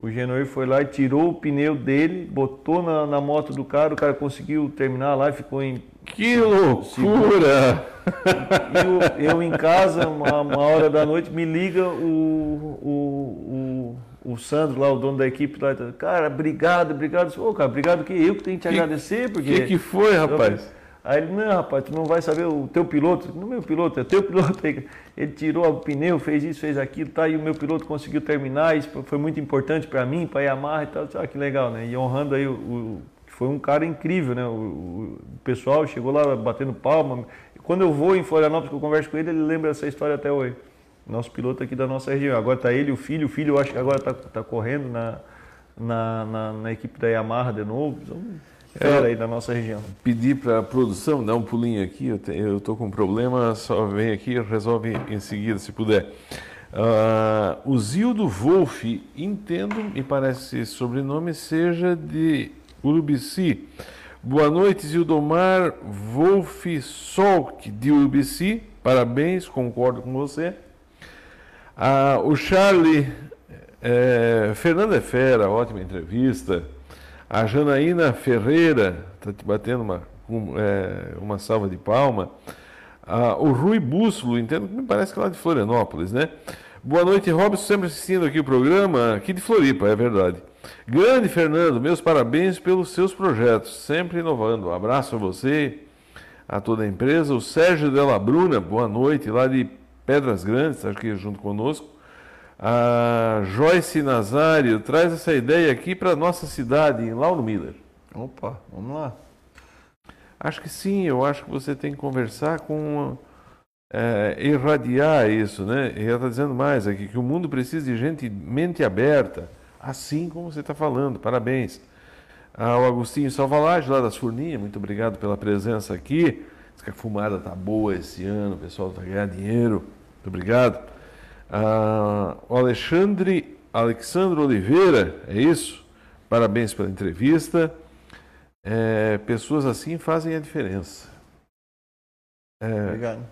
O Genoir foi lá e tirou o pneu dele, botou na, na moto do cara, o cara conseguiu terminar lá e ficou em. Que loucura! E eu, eu, em casa, uma, uma, hora da noite, me liga o, o, o, o Sandro lá, o dono da equipe lá, cara, obrigado, obrigado. Ô, cara, obrigado que eu que tenho que te que, agradecer, porque. O que, que foi, rapaz? Eu, Aí ele, não, rapaz, tu não vai saber o teu piloto. Não, meu piloto, é teu piloto. Ele tirou o pneu, fez isso, fez aquilo, tá? E o meu piloto conseguiu terminar. Isso foi muito importante para mim, para Yamaha e tal. Ah, que legal, né? E honrando aí o, o foi um cara incrível, né? O, o, pessoal chegou lá batendo palma. Quando eu vou em Florianópolis, que eu converso com ele, ele lembra essa história até hoje. Nosso piloto aqui da nossa região. Agora tá ele, o filho. O filho, eu acho que agora tá, tá correndo na, na, na, na equipe da Yamaha de novo. Então, fera aí da nossa região. Pedir para a produção dar um pulinho aqui, eu estou com um problema, só vem aqui e resolve em seguida, se puder. Uh, o Zildo Wolf, entendo, me parece esse sobrenome, seja de Urubici. Boa noite, Zildomar Wolf Solk, de Urubici. Parabéns, concordo com você. Uh, o Charlie é, Fernando é fera, ótima entrevista. A Janaína Ferreira está te batendo uma, um, é, uma salva de palma. Ah, o Rui Bússolo, entendo que me parece que é lá de Florianópolis, né? Boa noite, Robson, sempre assistindo aqui o programa, aqui de Floripa, é verdade. Grande Fernando, meus parabéns pelos seus projetos, sempre inovando. Um abraço a você, a toda a empresa. O Sérgio Della Bruna, boa noite, lá de Pedras Grandes, está aqui junto conosco. A Joyce Nazário traz essa ideia aqui para nossa cidade, em Lauro Miller. Opa, vamos lá. Acho que sim, eu acho que você tem que conversar com. É, irradiar isso, né? E ela está dizendo mais aqui, que o mundo precisa de gente mente aberta, assim como você está falando. Parabéns. Ao Agostinho Salvalage, lá das Furninhas, muito obrigado pela presença aqui. Diz que a fumada está boa esse ano, o pessoal está ganhando dinheiro. Muito obrigado. Ah, o Alexandre Alexandre Oliveira, é isso? Parabéns pela entrevista. É, pessoas assim fazem a diferença. É, Obrigado.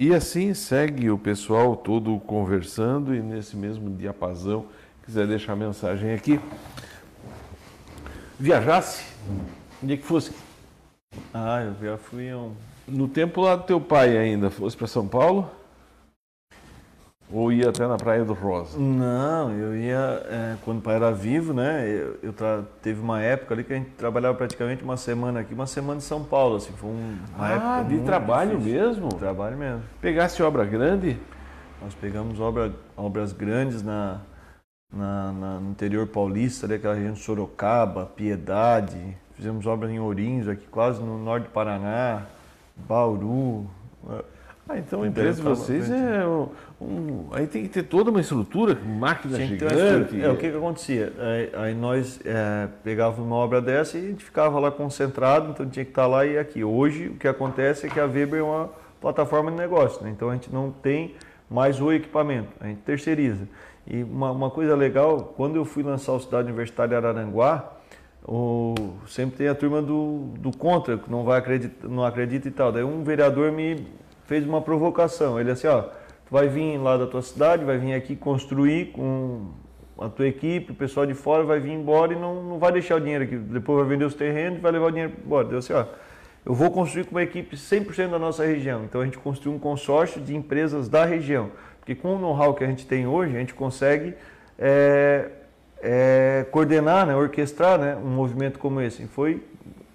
E assim segue o pessoal todo conversando e nesse mesmo diapasão, quiser deixar mensagem aqui. viajasse, onde é que fosse? Ah, eu já fui um. No tempo lá do teu pai ainda, fosse para São Paulo? Ou ia até na Praia do Rosa? Não, eu ia é, quando o pai era vivo, né? Eu, eu tra... teve uma época ali que a gente trabalhava praticamente uma semana aqui, uma semana em São Paulo, assim, foi um, uma ah, época de trabalho difícil. mesmo? Trabalho mesmo. Pegasse obra grande? Nós pegamos obra, obras grandes na, na, na, no interior paulista, ali, aquela região de Sorocaba, Piedade, fizemos obras em Ourinhos, aqui quase no norte do Paraná, Bauru. Ah, então a empresa de vocês é um, um, Aí tem que ter toda uma estrutura, máquina uma gigante. estrutura. É, o que, que acontecia? Aí, aí nós é, pegávamos uma obra dessa e a gente ficava lá concentrado, então tinha que estar lá e aqui. Hoje o que acontece é que a Weber é uma plataforma de negócio, né? então a gente não tem mais o equipamento, a gente terceiriza. E uma, uma coisa legal, quando eu fui lançar o Cidade Universitária Araranguá, o, sempre tem a turma do, do contra, que não, vai acreditar, não acredita e tal. Daí um vereador me fez uma provocação. Ele assim, ó, tu vai vir lá da tua cidade, vai vir aqui construir com a tua equipe, o pessoal de fora vai vir embora e não, não vai deixar o dinheiro aqui. Depois vai vender os terrenos e vai levar o dinheiro embora. Deu assim, ó, eu vou construir com uma equipe 100% da nossa região. Então a gente construiu um consórcio de empresas da região. Porque com o know-how que a gente tem hoje, a gente consegue é, é, coordenar, né, orquestrar né, um movimento como esse. E foi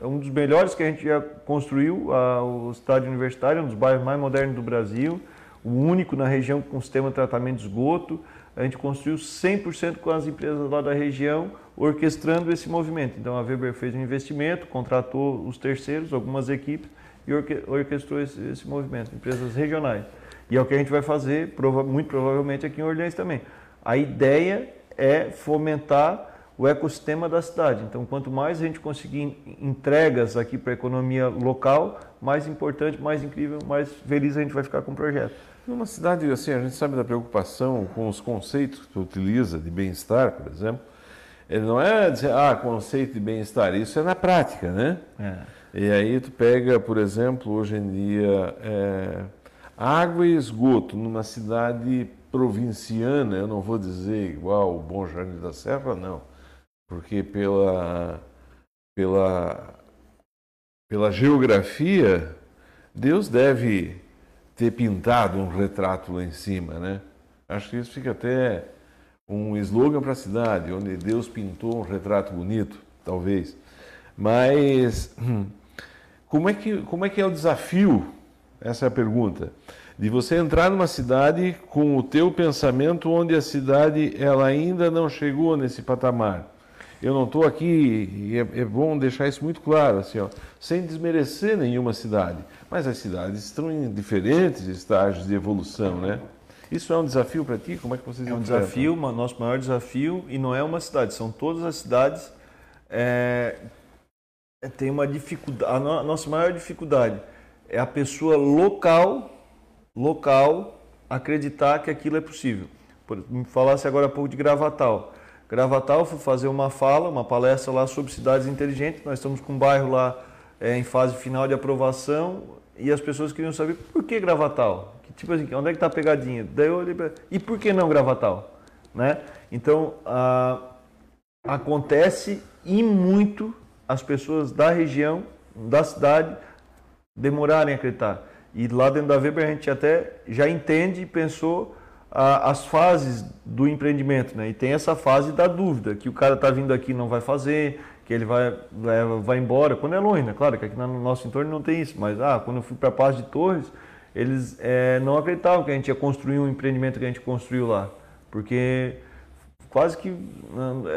um dos melhores que a gente já construiu, a, o estádio universitário, um dos bairros mais modernos do Brasil, o único na região com sistema de tratamento de esgoto. A gente construiu 100% com as empresas lá da região, orquestrando esse movimento. Então a Weber fez um investimento, contratou os terceiros, algumas equipes, e orque orquestrou esse, esse, movimento, empresas regionais. E é o que a gente vai fazer, muito provavelmente, aqui em Orleans também. A ideia é fomentar o ecossistema da cidade. Então, quanto mais a gente conseguir entregas aqui para a economia local, mais importante, mais incrível, mais feliz a gente vai ficar com o projeto. Numa cidade assim, a gente sabe da preocupação com os conceitos que tu utiliza de bem-estar, por exemplo. Ele não é dizer, ah, conceito de bem-estar, isso é na prática, né? É. E aí tu pega, por exemplo, hoje em dia, é, água e esgoto numa cidade provinciana, eu não vou dizer igual o Bom Jardim da Serra, não porque pela, pela, pela geografia, Deus deve ter pintado um retrato lá em cima, né? Acho que isso fica até um slogan para a cidade, onde Deus pintou um retrato bonito, talvez. Mas como é que, como é, que é o desafio? Essa é a pergunta. De você entrar numa cidade com o teu pensamento onde a cidade ela ainda não chegou nesse patamar. Eu não estou aqui, e é, é, bom deixar isso muito claro, assim, ó, sem desmerecer nenhuma cidade, mas as cidades estão em diferentes estágios de evolução, né? Isso é um desafio para ti? Como é que vocês É um desafio, o nosso maior desafio, e não é uma cidade, são todas as cidades. É, é tem uma dificuldade, a, no, a nossa maior dificuldade é a pessoa local, local, acreditar que aquilo é possível. Por, me falasse agora há pouco de Gravatal. Gravatal, fui fazer uma fala, uma palestra lá sobre cidades inteligentes. Nós estamos com um bairro lá é, em fase final de aprovação e as pessoas queriam saber por que Gravatal? Tipo assim, onde é que está a pegadinha? Daí eu olhei. E por que não Gravatal? Né? Então, a... acontece e muito as pessoas da região, da cidade, demorarem a acreditar. E lá dentro da Weber a gente até já entende e pensou as fases do empreendimento, né? E tem essa fase da dúvida, que o cara está vindo aqui e não vai fazer, que ele vai, vai, vai embora, quando é longe, né? Claro que aqui no nosso entorno não tem isso, mas ah, quando eu fui para a Paz de Torres, eles é, não acreditavam que a gente ia construir um empreendimento que a gente construiu lá, porque quase que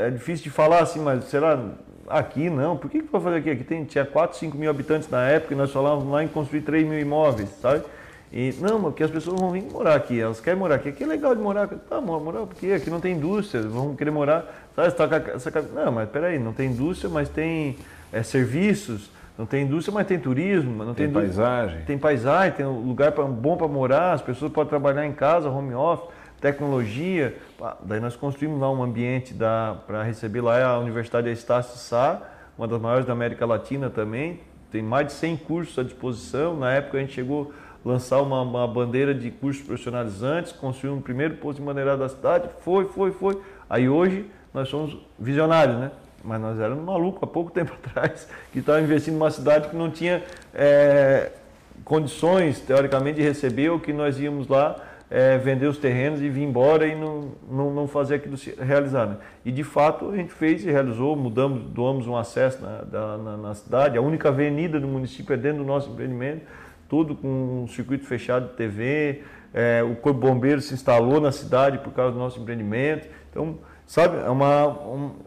é difícil de falar assim, mas será aqui não? Por que que vai fazer aqui? Aqui tem, tinha 4, 5 mil habitantes na época e nós falávamos lá em construir 3 mil imóveis, sabe? E, não, porque as pessoas vão vir morar aqui, elas querem morar aqui. Aqui é legal de morar. Tá, morar porque aqui não tem indústria, vão querer morar. Sabe, tá essa, não, mas peraí, não tem indústria, mas tem é, serviços, não tem indústria, mas tem turismo, não tem, tem paisagem. Tem paisagem, tem um lugar pra, bom para morar, as pessoas podem trabalhar em casa, home office, tecnologia. Daí nós construímos lá um ambiente para receber lá a Universidade Estácio Sá, uma das maiores da América Latina também. Tem mais de 100 cursos à disposição. Na época a gente chegou lançar uma, uma bandeira de cursos profissionalizantes, construir um primeiro posto de maneirada da cidade, foi, foi, foi. Aí hoje nós somos visionários, né? Mas nós éramos malucos há pouco tempo atrás, que estava investindo numa cidade que não tinha é, condições, teoricamente, de receber o que nós íamos lá é, vender os terrenos e vir embora e não, não, não fazer aquilo se realizar. Né? E de fato a gente fez e realizou, mudamos, doamos um acesso na, na, na, cidade, a única avenida do município é dentro do nosso empreendimento, tudo com um circuito fechado de TV, é, o Corpo Bombeiro se instalou na cidade por causa do nosso empreendimento. Então, sabe, é uma,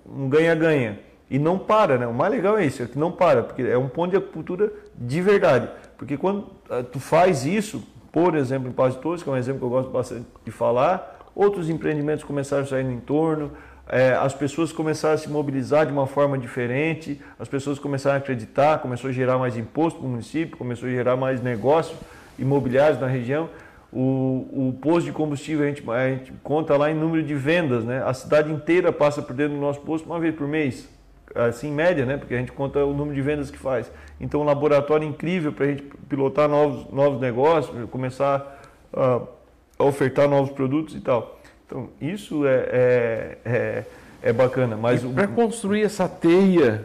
um ganha-ganha. Um e não para, né? O mais legal é isso, é que não para, porque é um ponto de acupuntura de verdade. Porque quando uh, tu faz isso, por exemplo, em Paz de Torres, que é um exemplo que eu gosto bastante de falar, outros empreendimentos começaram a sair no entorno, é, as pessoas começaram a se mobilizar de uma forma diferente, as pessoas começaram a acreditar, começou a gerar mais imposto para o município, começou a gerar mais negócios imobiliários na região. O, o posto de combustível a gente, a gente conta lá em número de vendas, né? A cidade inteira passa por dentro do nosso posto uma vez por mês, assim em média, né? Porque a gente conta o número de vendas que faz. Então, um laboratório incrível para a gente pilotar novos, novos negócios, começar a, a, ofertar novos produtos e tal. Então, isso é, é, é, é bacana. Mas para construir essa teia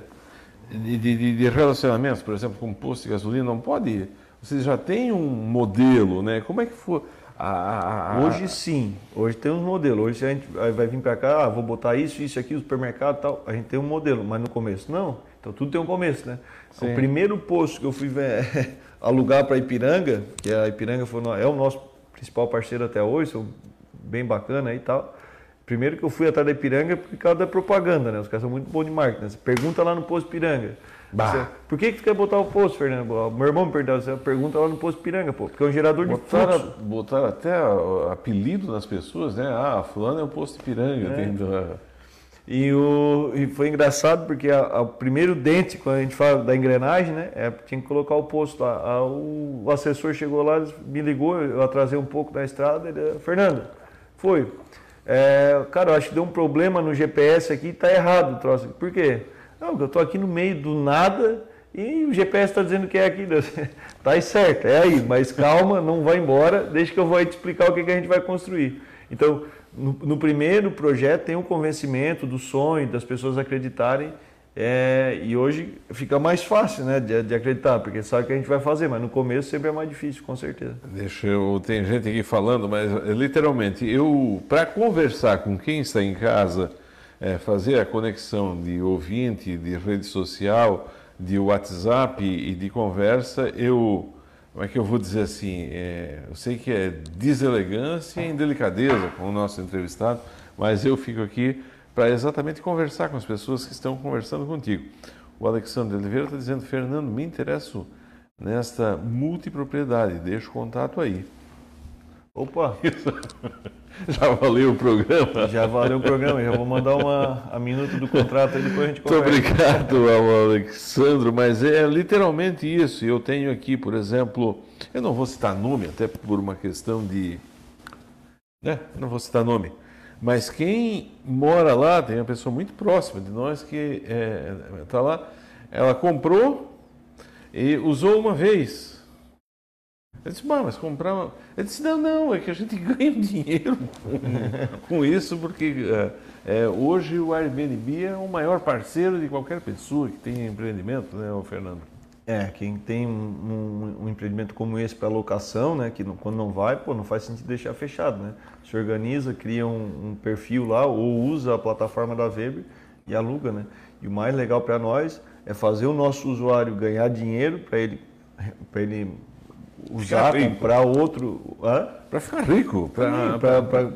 de, de, de, relacionamentos, por exemplo, com posto de gasolina, não pode. Vocês já têm um modelo, né? Como é que foi? A, a, Hoje sim, hoje tem um modelo. Hoje a gente vai vir para cá, ah, vou botar isso, isso aqui, o supermercado e tal. A gente tem um modelo, mas no começo não. Então tudo tem um começo, né? Sim. O primeiro posto que eu fui alugar para Ipiranga, que a Ipiranga foi, é o nosso principal parceiro até hoje, são bem bacana e tal. Primeiro que eu fui atrás da Ipiranga por causa da propaganda, né? Os caras são muito bons de marketing. Né? Você pergunta lá no posto Ipiranga. Você, por que, que tu quer botar o posto, Fernando? Meu irmão me perguntou, você pergunta lá no posto Piranga, pô, porque é um gerador botaram, de fluxo. Botaram até apelido nas pessoas, né? Ah, fulano é o posto Piranga. É. Tendo... E, o, e foi engraçado porque o primeiro dente, quando a gente fala da engrenagem, né? É, tinha que colocar o posto lá. A, o, o, assessor chegou lá, me ligou, eu atrasei um pouco da estrada. Ele, Fernando, foi. É, cara, acho que deu um problema no GPS aqui, tá errado o troço. Por quê? Não, eu tô aqui no meio do nada e o GPS está dizendo que é aqui. tá certo, é aí, mas calma, não vai embora, deixa que eu vou te explicar o que, que a gente vai construir. Então, no, no, primeiro projeto tem o um convencimento do sonho, das pessoas acreditarem, é, e hoje fica mais fácil né, de, de, acreditar, porque sabe que a gente vai fazer, mas no começo sempre é mais difícil, com certeza. Deixa eu. Tem gente aqui falando, mas literalmente, eu, para conversar com quem está em casa, é, fazer a conexão de ouvinte, de rede social, de WhatsApp e de conversa, eu como é que eu vou dizer assim? É, eu sei que é deselegância e indelicadeza com o nosso entrevistado, mas eu fico aqui para exatamente conversar com as pessoas que estão conversando contigo. O Alexandre Oliveira está dizendo, Fernando, me interesso nesta multipropriedade, deixa o contato aí. Opa! Já valeu o programa? Já valeu o programa, já vou mandar uma, a minuto do contrato aí, depois a gente conversa. Muito obrigado ao Alexandro, mas é literalmente isso. Eu tenho aqui, por exemplo, eu não vou citar nome, até por uma questão de. Né? Não vou citar nome. Mas quem mora lá, tem uma pessoa muito próxima de nós que está é, tá lá, ela comprou e usou uma vez eu disse, mas comprar. Uma... Ele disse, não, não, é que a gente ganha dinheiro com, com isso, porque é, é, hoje o Airbnb é o maior parceiro de qualquer pessoa que tem empreendimento, né, Fernando? É, quem tem um, um, um empreendimento como esse para locação, né, que não, quando não vai, pô, não faz sentido deixar fechado, né? Se organiza, cria um, um perfil lá ou usa a plataforma da Weber e aluga, né? E o mais legal para nós é fazer o nosso usuário ganhar dinheiro para ele, para ele usar, comprar outro. Para ficar rico.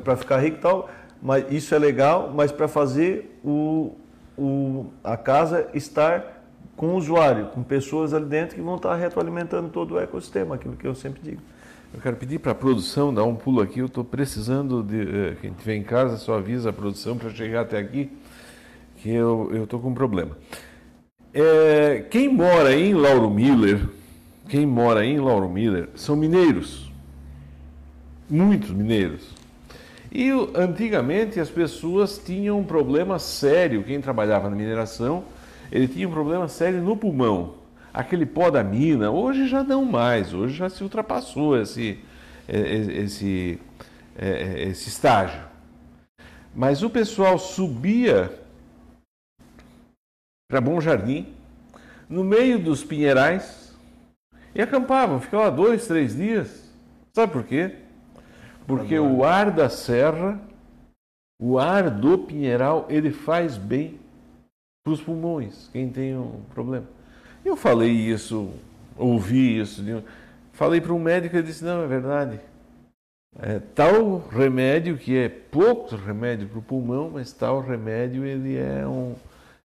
Para ficar rico e tal. Mas isso é legal, mas para fazer o, o, a casa estar com o usuário, com pessoas ali dentro que vão estar retroalimentando todo o ecossistema, aquilo que eu sempre digo. Eu quero pedir para a produção dar um pulo aqui. Eu estou precisando de. Eh, quem estiver em casa, só avisa a produção para chegar até aqui, que eu estou com um problema. É, quem mora em Lauro Miller, quem mora em Lauro Miller são mineiros. Muitos mineiros. E antigamente as pessoas tinham um problema sério, quem trabalhava na mineração, ele tinha um problema sério no pulmão. Aquele pó da mina, hoje já não mais, hoje já se ultrapassou esse, é, é, esse, é, esse estágio. Mas o pessoal subia para Bom Jardim, no meio dos pinheirais, e acampavam, ficavam lá dois, três dias. Sabe por quê? Porque o ar da serra, o ar do pinheiral, ele faz bem para os pulmões, quem tem um problema. Eu falei isso, ouvi isso, falei para um médico e disse, não, é verdade. É, tal remédio, que é pouco remédio para o pulmão, mas tal remédio ele é, um,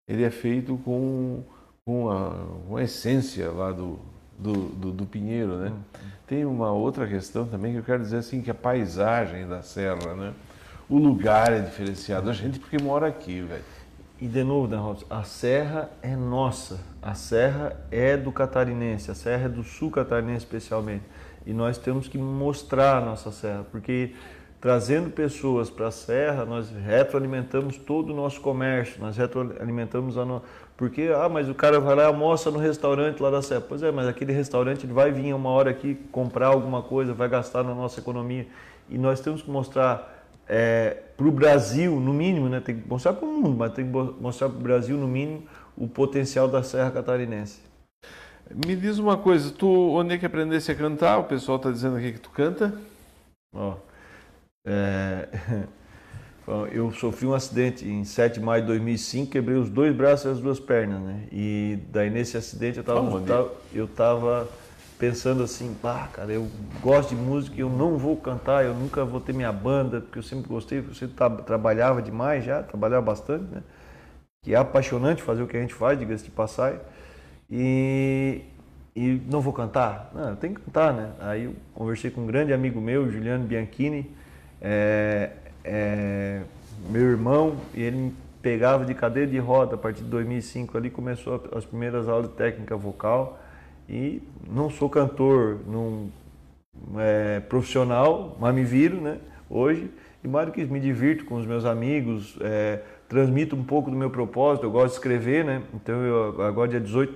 ele é feito com, com, a, com a essência lá do, do, do, do pinheiro, né? Uhum. Tem uma outra questão também que eu quero dizer assim, que a paisagem da serra, né? O lugar é diferenciado. A gente porque mora aqui, velho. E de novo, Dan Robson, a serra é nossa. A serra é do catarinense, a serra é do sul catarinense especialmente. E nós temos que mostrar a nossa serra, porque trazendo pessoas para a serra, nós retroalimentamos todo o nosso comércio, nós retroalimentamos a no... porque ah, mas o cara vai lá e almoça no restaurante lá da serra. Pois é, mas aquele restaurante ele vai vir uma hora aqui comprar alguma coisa, vai gastar na nossa economia. E nós temos que mostrar é, para o Brasil, no mínimo, né? tem que mostrar para o mundo, mas tem que mostrar para o Brasil, no mínimo, o potencial da Serra Catarinense. Me diz uma coisa, tu onde é que aprendesse a cantar? O pessoal está dizendo aqui que tu canta. Ó, é... eu sofri um acidente em 7 de maio de 2005, quebrei os dois braços e as duas pernas, né? E daí nesse acidente eu estava eu tava pensando assim, pá, cara, eu gosto de música, eu não vou cantar, eu nunca vou ter minha banda, porque eu sempre gostei, eu sempre tra trabalhava demais já, trabalhava bastante, né? Que é apaixonante fazer o que a gente faz, diga-se de passagem. E, e não vou cantar? Não, tenho que cantar, né? Aí eu conversei com um grande amigo meu, Juliano Bianchini, é, é, meu irmão, e ele me pegava de cadeira de roda a partir de 2005 ali, começou as primeiras aulas de técnica vocal e não sou cantor não, é, profissional, mas me viro, né? Hoje, e mais do que me divirto com os meus amigos, é, transmito um pouco do meu propósito, eu gosto de escrever, né? Então, eu, agora dia 18,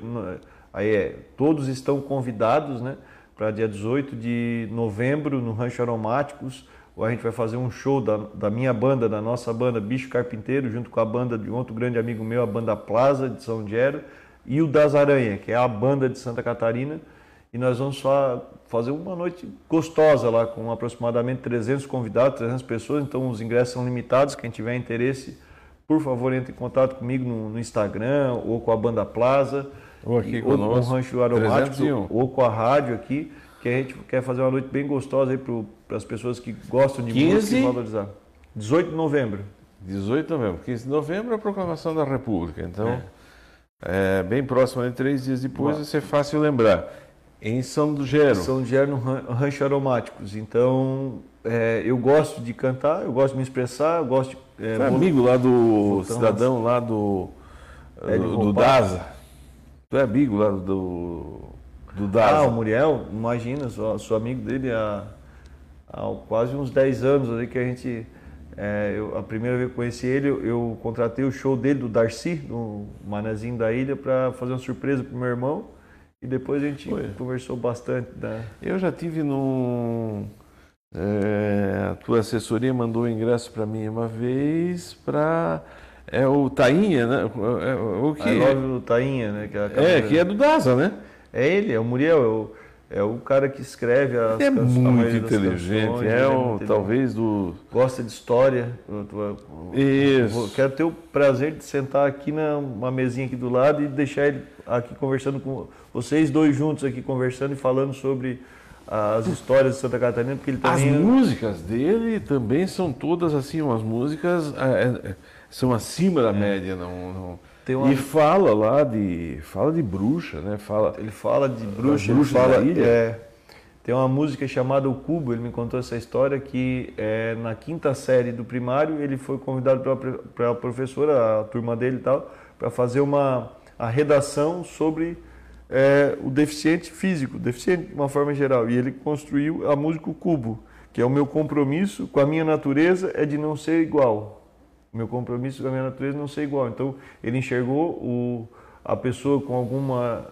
aí é, todos estão convidados, né? Para dia 18 de novembro no Rancho Aromáticos, a gente vai fazer um show da, da minha banda, da nossa banda Bicho Carpinteiro, junto com a banda de outro grande amigo meu, a banda Plaza de São Gero, e o Das Aranha, que é a banda de Santa Catarina. E nós vamos só fazer uma noite gostosa lá, com aproximadamente 300 convidados, 300 pessoas. Então os ingressos são limitados. Quem tiver interesse, por favor, entre em contato comigo no, no Instagram ou com a banda Plaza. Ou aqui ou, com o Rancho Aromático, ou com a rádio aqui, que a gente quer fazer uma noite bem gostosa aí para as pessoas que gostam de 15... música e valorizar. 18 de novembro. 18 de novembro. 15 de novembro é a proclamação da República. Então. É. É, bem próximo, né? três dias depois, vai ser fácil lembrar. Em São do Gero. São do Gero, no Rancho Aromáticos. Então, é, eu gosto de cantar, eu gosto de me expressar, eu gosto de... É, é amigo lá do cidadão lá do, é do, do Daza. Tu é amigo lá do, do Daza. Ah, o Muriel, imagina, sou, sou amigo dele há, há quase uns 10 anos ali que a gente é, eu, a primeira vez que conheci ele, eu, eu, contratei o show dele, do Darcy, do Manezinho da Ilha, para fazer uma surpresa pro meu irmão. E depois a gente Foi. conversou bastante. Né? Eu já tive num. É, a tua assessoria mandou o ingresso para mim uma vez para. É o Tainha, né? É, o que? I o Tainha, né? Que é, é, que é do Daza, né? É ele, é o Muriel. É é o cara que escreve as é canções. Muito inteligente, é, o, é talvez do. Gosta de história. Isso. quero ter o prazer de sentar aqui numa mesinha aqui do lado e deixar ele aqui conversando com vocês dois juntos aqui conversando e falando sobre as histórias de Santa Catarina, porque ele também. As músicas dele também são todas assim, umas músicas é, é são acima da é. média, não, não uma... E fala lá de. Fala de bruxa, né? Fala, ele fala de bruxa, bruxa ele fala, ilha. É, tem uma música chamada O Cubo, ele me contou essa história que é, na quinta série do primário ele foi convidado pela, pela professora, a turma dele e tal, para fazer uma a redação sobre é, o deficiente físico, deficiente de uma forma geral. E ele construiu a música O Cubo, que é o meu compromisso com a minha natureza é de não ser igual meu compromisso com a minha natureza não ser igual. Então, ele enxergou o, a pessoa com alguma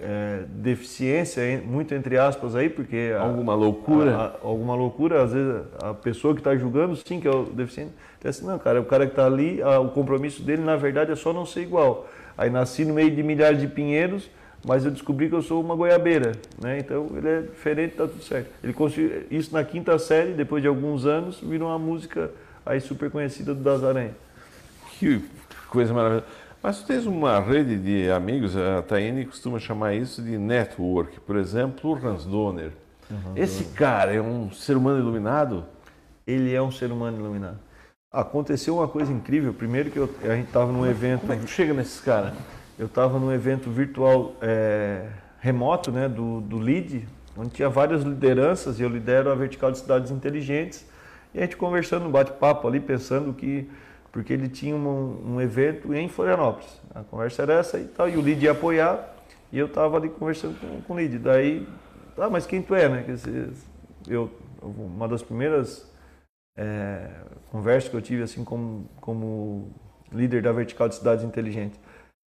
é, deficiência, muito entre aspas aí, porque... Alguma loucura? A, a, alguma loucura, às vezes a pessoa que está julgando, sim, que é o deficiente, então, assim, não, cara, o cara que está ali, a, o compromisso dele, na verdade, é só não ser igual. Aí nasci no meio de milhares de pinheiros, mas eu descobri que eu sou uma goiabeira, né? Então ele é diferente, tá tudo certo. Ele isso na quinta série, depois de alguns anos, virou uma música aí super conhecida do Das Aranha. Que coisa maravilhosa. Mas tu tens uma rede de amigos, a Taine costuma chamar isso de network. Por exemplo, o Hans Donner. Uhum. Esse cara é um ser humano iluminado? Ele é um ser humano iluminado. Aconteceu uma coisa incrível. Primeiro que eu, a gente estava num evento... Como é que chega nesses caras? Eu estava num evento virtual é, remoto né, do, do LEAD, onde tinha várias lideranças, e eu lidero a Vertical de Cidades Inteligentes. E a gente conversando, um bate-papo ali, pensando que porque ele tinha um, um, evento em Florianópolis. A conversa era essa e tal, e o Lid ia apoiar, e eu estava ali conversando com, com o Lid. Daí, ah, mas quem tu é, né? Eu, uma das primeiras é, conversas que eu tive assim como, como líder da Vertical de Cidades Inteligentes.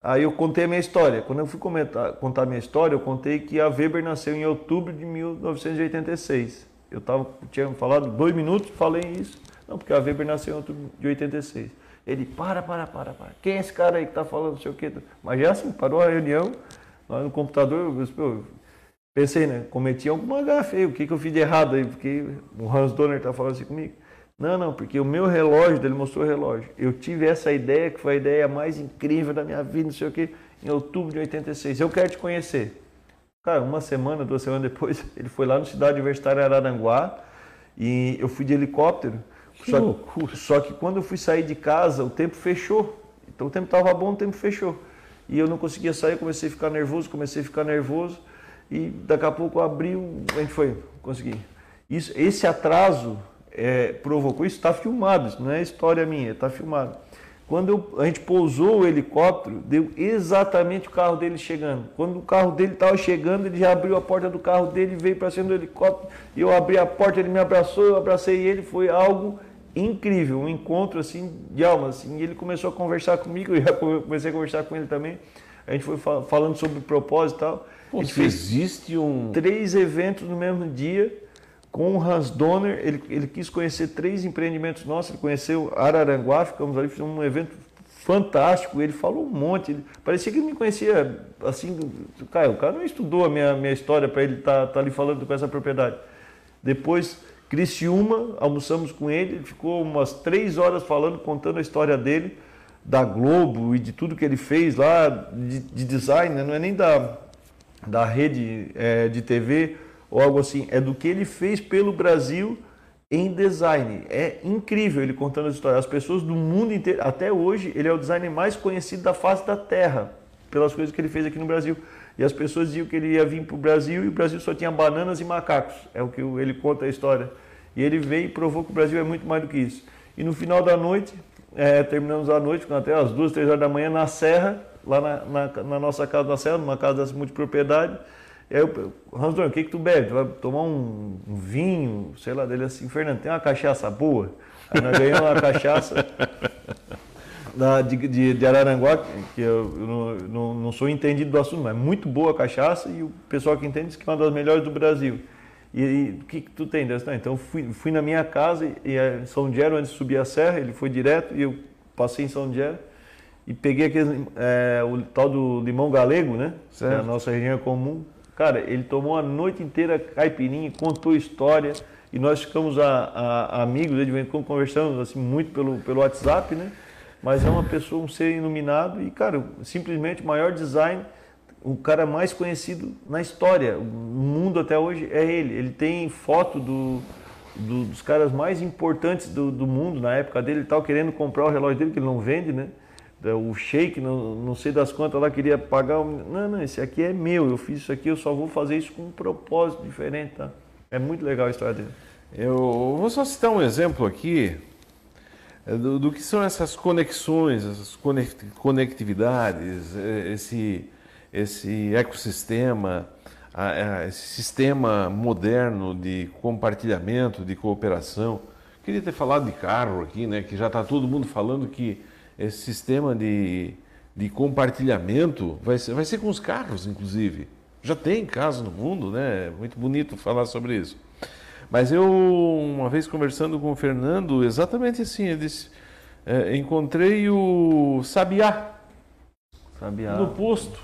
Aí eu contei a minha história. Quando eu fui comentar, contar a minha história, eu contei que a Weber nasceu em outubro de 1986. Eu tava, tinha falado dois minutos, falei isso. Não, porque a Weber nasceu em outubro de 86. Ele, para, para, para, para. Quem é esse cara aí que está falando, não sei o quê? Mas já assim, parou a reunião, lá no computador, eu, pensei, né? Cometi alguma gafe aí, o que, que eu fiz de errado aí? Porque o Hans Donner está falando assim comigo. Não, não, porque o meu relógio, ele mostrou o relógio. Eu tive essa ideia, que foi a ideia mais incrível da minha vida, não sei o quê, em outubro de 86. Eu quero te conhecer. Cara, uma semana, duas semanas depois, ele foi lá no Cidade Universitária Araranguá e eu fui de helicóptero que só, loucura. só que quando eu fui sair de casa, o tempo fechou. Então o tempo estava bom, o tempo fechou. E eu não conseguia sair, comecei a ficar nervoso, comecei a ficar nervoso. E daqui a pouco abriu, a gente foi, consegui. Isso, esse atraso é, provocou, isso está filmado, isso não é história minha, está filmado. Quando eu, a gente pousou o helicóptero, deu exatamente o carro dele chegando. Quando o carro dele estava chegando, ele já abriu a porta do carro dele, veio para cima do helicóptero, e eu abri a porta, ele me abraçou, eu abracei ele, foi algo incrível, um encontro assim de alma, assim, e ele começou a conversar comigo, eu comecei a conversar com ele também. A gente foi falando sobre propósito e tal. Pô, existe um três eventos no mesmo dia com o Hans Donner, ele, ele quis conhecer três empreendimentos nossos, ele conheceu Araranguá, ficamos ali, fizemos um evento fantástico, ele falou um monte, ele, parecia que ele me conhecia assim, cara, o cara não estudou a minha, minha história para ele estar tá, tá ali falando com essa propriedade. Depois Criciúma, almoçamos com ele, ele ficou umas três horas falando, contando a história dele, da Globo e de tudo que ele fez lá, de, de design, né? não é nem da, da rede é, de TV ou algo assim, é do que ele fez pelo Brasil em design. É incrível ele contando a história. As pessoas do mundo inteiro, até hoje, ele é o designer mais conhecido da face da Terra, pelas coisas que ele fez aqui no Brasil. E as pessoas diziam que ele ia vir para o Brasil e o Brasil só tinha bananas e macacos. É o que ele conta a história. E ele veio e provou que o Brasil é muito mais do que isso. E no final da noite, é, terminamos a noite, até as duas, três horas da manhã, na Serra, lá na, na, na nossa casa na Serra, numa casa dessa multipropriedade. E aí eu, o que, que tu bebe? Tu vai tomar um, um, vinho, sei lá, dele assim, Fernando, tem uma cachaça boa? Aí nós ganhamos uma cachaça da, de, de, de, Araranguá, que eu, eu não, não, não, sou entendido do assunto, mas é muito boa a cachaça e o pessoal que entende diz que é uma das melhores do Brasil. E o que, que tu tem dessa? Então fui, fui na minha casa e, em São Diego, antes de subir a serra, ele foi direto e eu passei em São Diego e peguei aquele, é, o tal do limão galego, né? Certo. Que é a nossa região comum. Cara, ele tomou a noite inteira caipirinha, contou história e nós ficamos a, a, amigos, quando conversamos assim, muito pelo, pelo WhatsApp, né? mas é uma pessoa, um ser iluminado e, cara, simplesmente o maior design, o cara mais conhecido na história, o mundo até hoje é ele. Ele tem foto do, do dos caras mais importantes do, do mundo na época dele. Ele estava querendo comprar o relógio dele, que ele não vende, né? O Sheik, não, não sei das quantas lá, queria pagar. Não, não, esse aqui é meu, eu fiz isso aqui, eu só vou fazer isso com um propósito diferente, tá? É muito legal a história dele. Eu vou só citar um exemplo aqui é, do, do, que são essas conexões, essas conectividades, é, esse, esse ecossistema, esse sistema moderno de compartilhamento, de cooperação. Queria ter falado de carro aqui, né? Que já está todo mundo falando que esse sistema de, de compartilhamento vai ser, vai ser com os carros, inclusive. Já tem casos no mundo, né? Muito bonito falar sobre isso. Mas eu, uma vez conversando com o Fernando, exatamente assim, ele disse, é, encontrei o Sabiá. Sabiá. no posto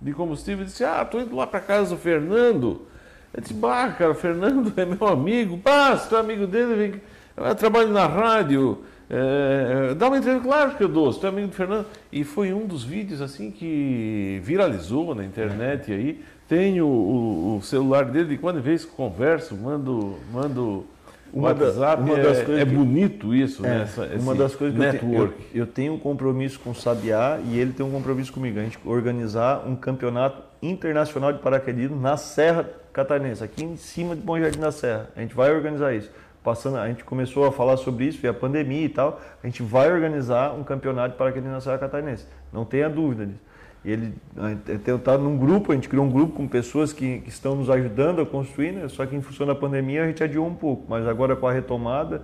de combustível disse: Ah, tô indo lá para casa do Fernando. Eu disse: Bah, cara, o Fernando é meu amigo. Bah, se tu é amigo dele, vem. Eu trabalho na rádio. É, dá uma entrevista, claro que eu dou, tu é amigo do Fernando. E foi um dos vídeos assim que viralizou na internet aí. Tenho o, o celular dele, de quando em vez converso, mando, mando Uma da- WhatsApp. uma das é, coisas é que- bonito isso, né? É, essa- uma das coisas que eu, network. eu, eu tenho um compromisso com o Sabiá e ele tem um compromisso comigo. A gente organizar um campeonato internacional de paraquedismo na Serra Catarinense, aqui em cima de Bom Jardim da Serra. A gente vai organizar isso. Passando, a gente começou a falar sobre isso, veio a pandemia e tal. A gente vai organizar um campeonato de paraquedismo na Serra Catarinense. Não tenha dúvida disso. E ele está num grupo, a gente criou um grupo com pessoas que, que estão nos ajudando a construir, né? só que em função da pandemia a gente adiou um pouco, mas agora com a retomada,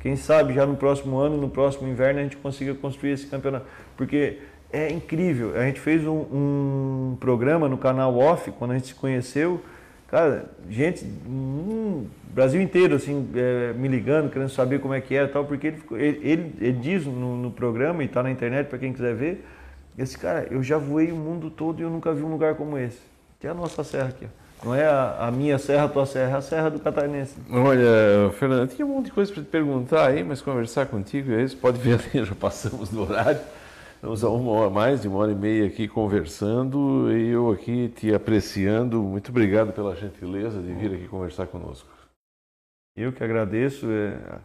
quem sabe já no próximo ano, no próximo inverno, a gente consiga construir esse campeonato. Porque é incrível. A gente fez um, um programa no canal Off, quando a gente se conheceu. Cara, gente, hum, Brasil inteiro, assim, é, me ligando, querendo saber como é que era e tal, porque ele, ele, ele, diz no, no programa, e está na internet para quem quiser ver, esse cara, eu já voei o mundo todo e eu nunca vi um lugar como esse. Que é a nossa serra aqui, ó. Não é a, a minha serra, a tua serra, é a serra do catarinense. Olha, Fernando, tinha um monte de coisa para te perguntar aí, mas conversar contigo, é isso, pode ver ali, já passamos do horário. Estamos a uma hora, mais de uma hora e meia aqui conversando e eu aqui te apreciando. Muito obrigado pela gentileza de vir aqui conversar conosco. Eu que agradeço. é,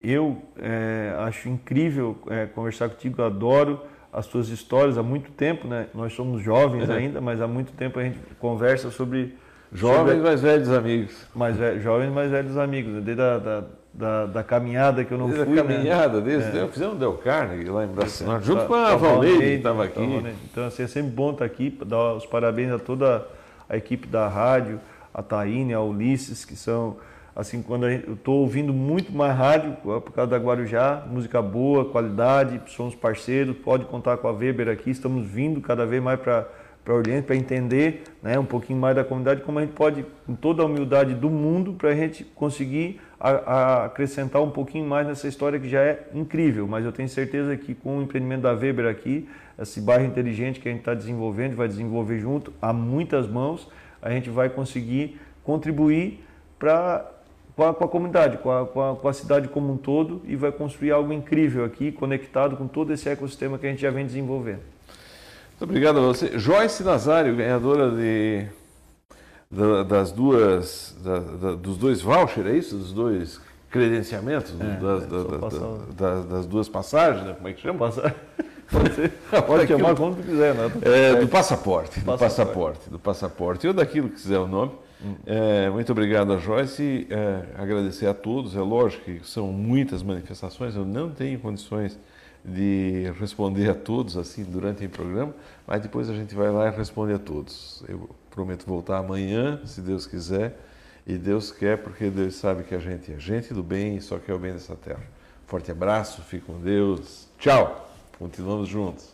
eu é, acho incrível é, conversar contigo, adoro as tuas histórias há muito tempo, né? Nós somos jovens ainda, mas há muito tempo a gente conversa sobre Jovens, sobre mais velhos amigos. mais ve- jovens, mais velhos amigos, né? desde a da, da, da caminhada que eu não fui, né? caminhada desde. Eu fizemos um Del Carnegie lá em Brasil, junto Tá- com a tá Valneide, que estava tá aqui. Valneide. Então, assim, é sempre bom estar aqui, dar os parabéns a toda a equipe da rádio, a Taíne, a Ulisses, que são, assim, quando gente- eu estou ouvindo muito mais rádio por causa da Guarujá, música boa, qualidade, somos parceiros, pode contar com a Weber aqui, estamos vindo cada vez mais para para Oriente, para entender né, um pouquinho mais da comunidade, como a gente pode, com toda a humildade do mundo, para a gente conseguir a- a acrescentar um pouquinho mais nessa história que já é incrível. Mas eu tenho certeza que com o empreendimento da Weber aqui, esse bairro inteligente que a gente está desenvolvendo, vai desenvolver junto, há muitas mãos, a gente vai conseguir contribuir para com a, com a comunidade, com a, com, a, com a cidade como um todo e vai construir algo incrível aqui, conectado com todo esse ecossistema que a gente já vem desenvolvendo. Muito obrigado a você. Joyce Nazário, ganhadora de, da- das duas, da- dos dois vouchers, é isso? Dos dois credenciamentos? do- das, é, da- só da- passar- da- das duas passagens, né? como é que chama? Passa- Pode, ser, pode chamar como tu quiser, né? É, do passaporte, do Passaporte. passaporte, do passaporte, ou daquilo que quiser o nome. É, muito obrigado a Joyce, é, agradecer a todos. É lógico que são muitas manifestações, eu não tenho condições de responder a todos assim durante o programa, mas depois a gente vai lá e responde a todos. Eu prometo voltar amanhã, se Deus quiser, e Deus quer, porque Deus sabe que a gente é gente do bem e só quer o bem dessa terra. Forte abraço, fique com Deus, tchau, continuamos juntos.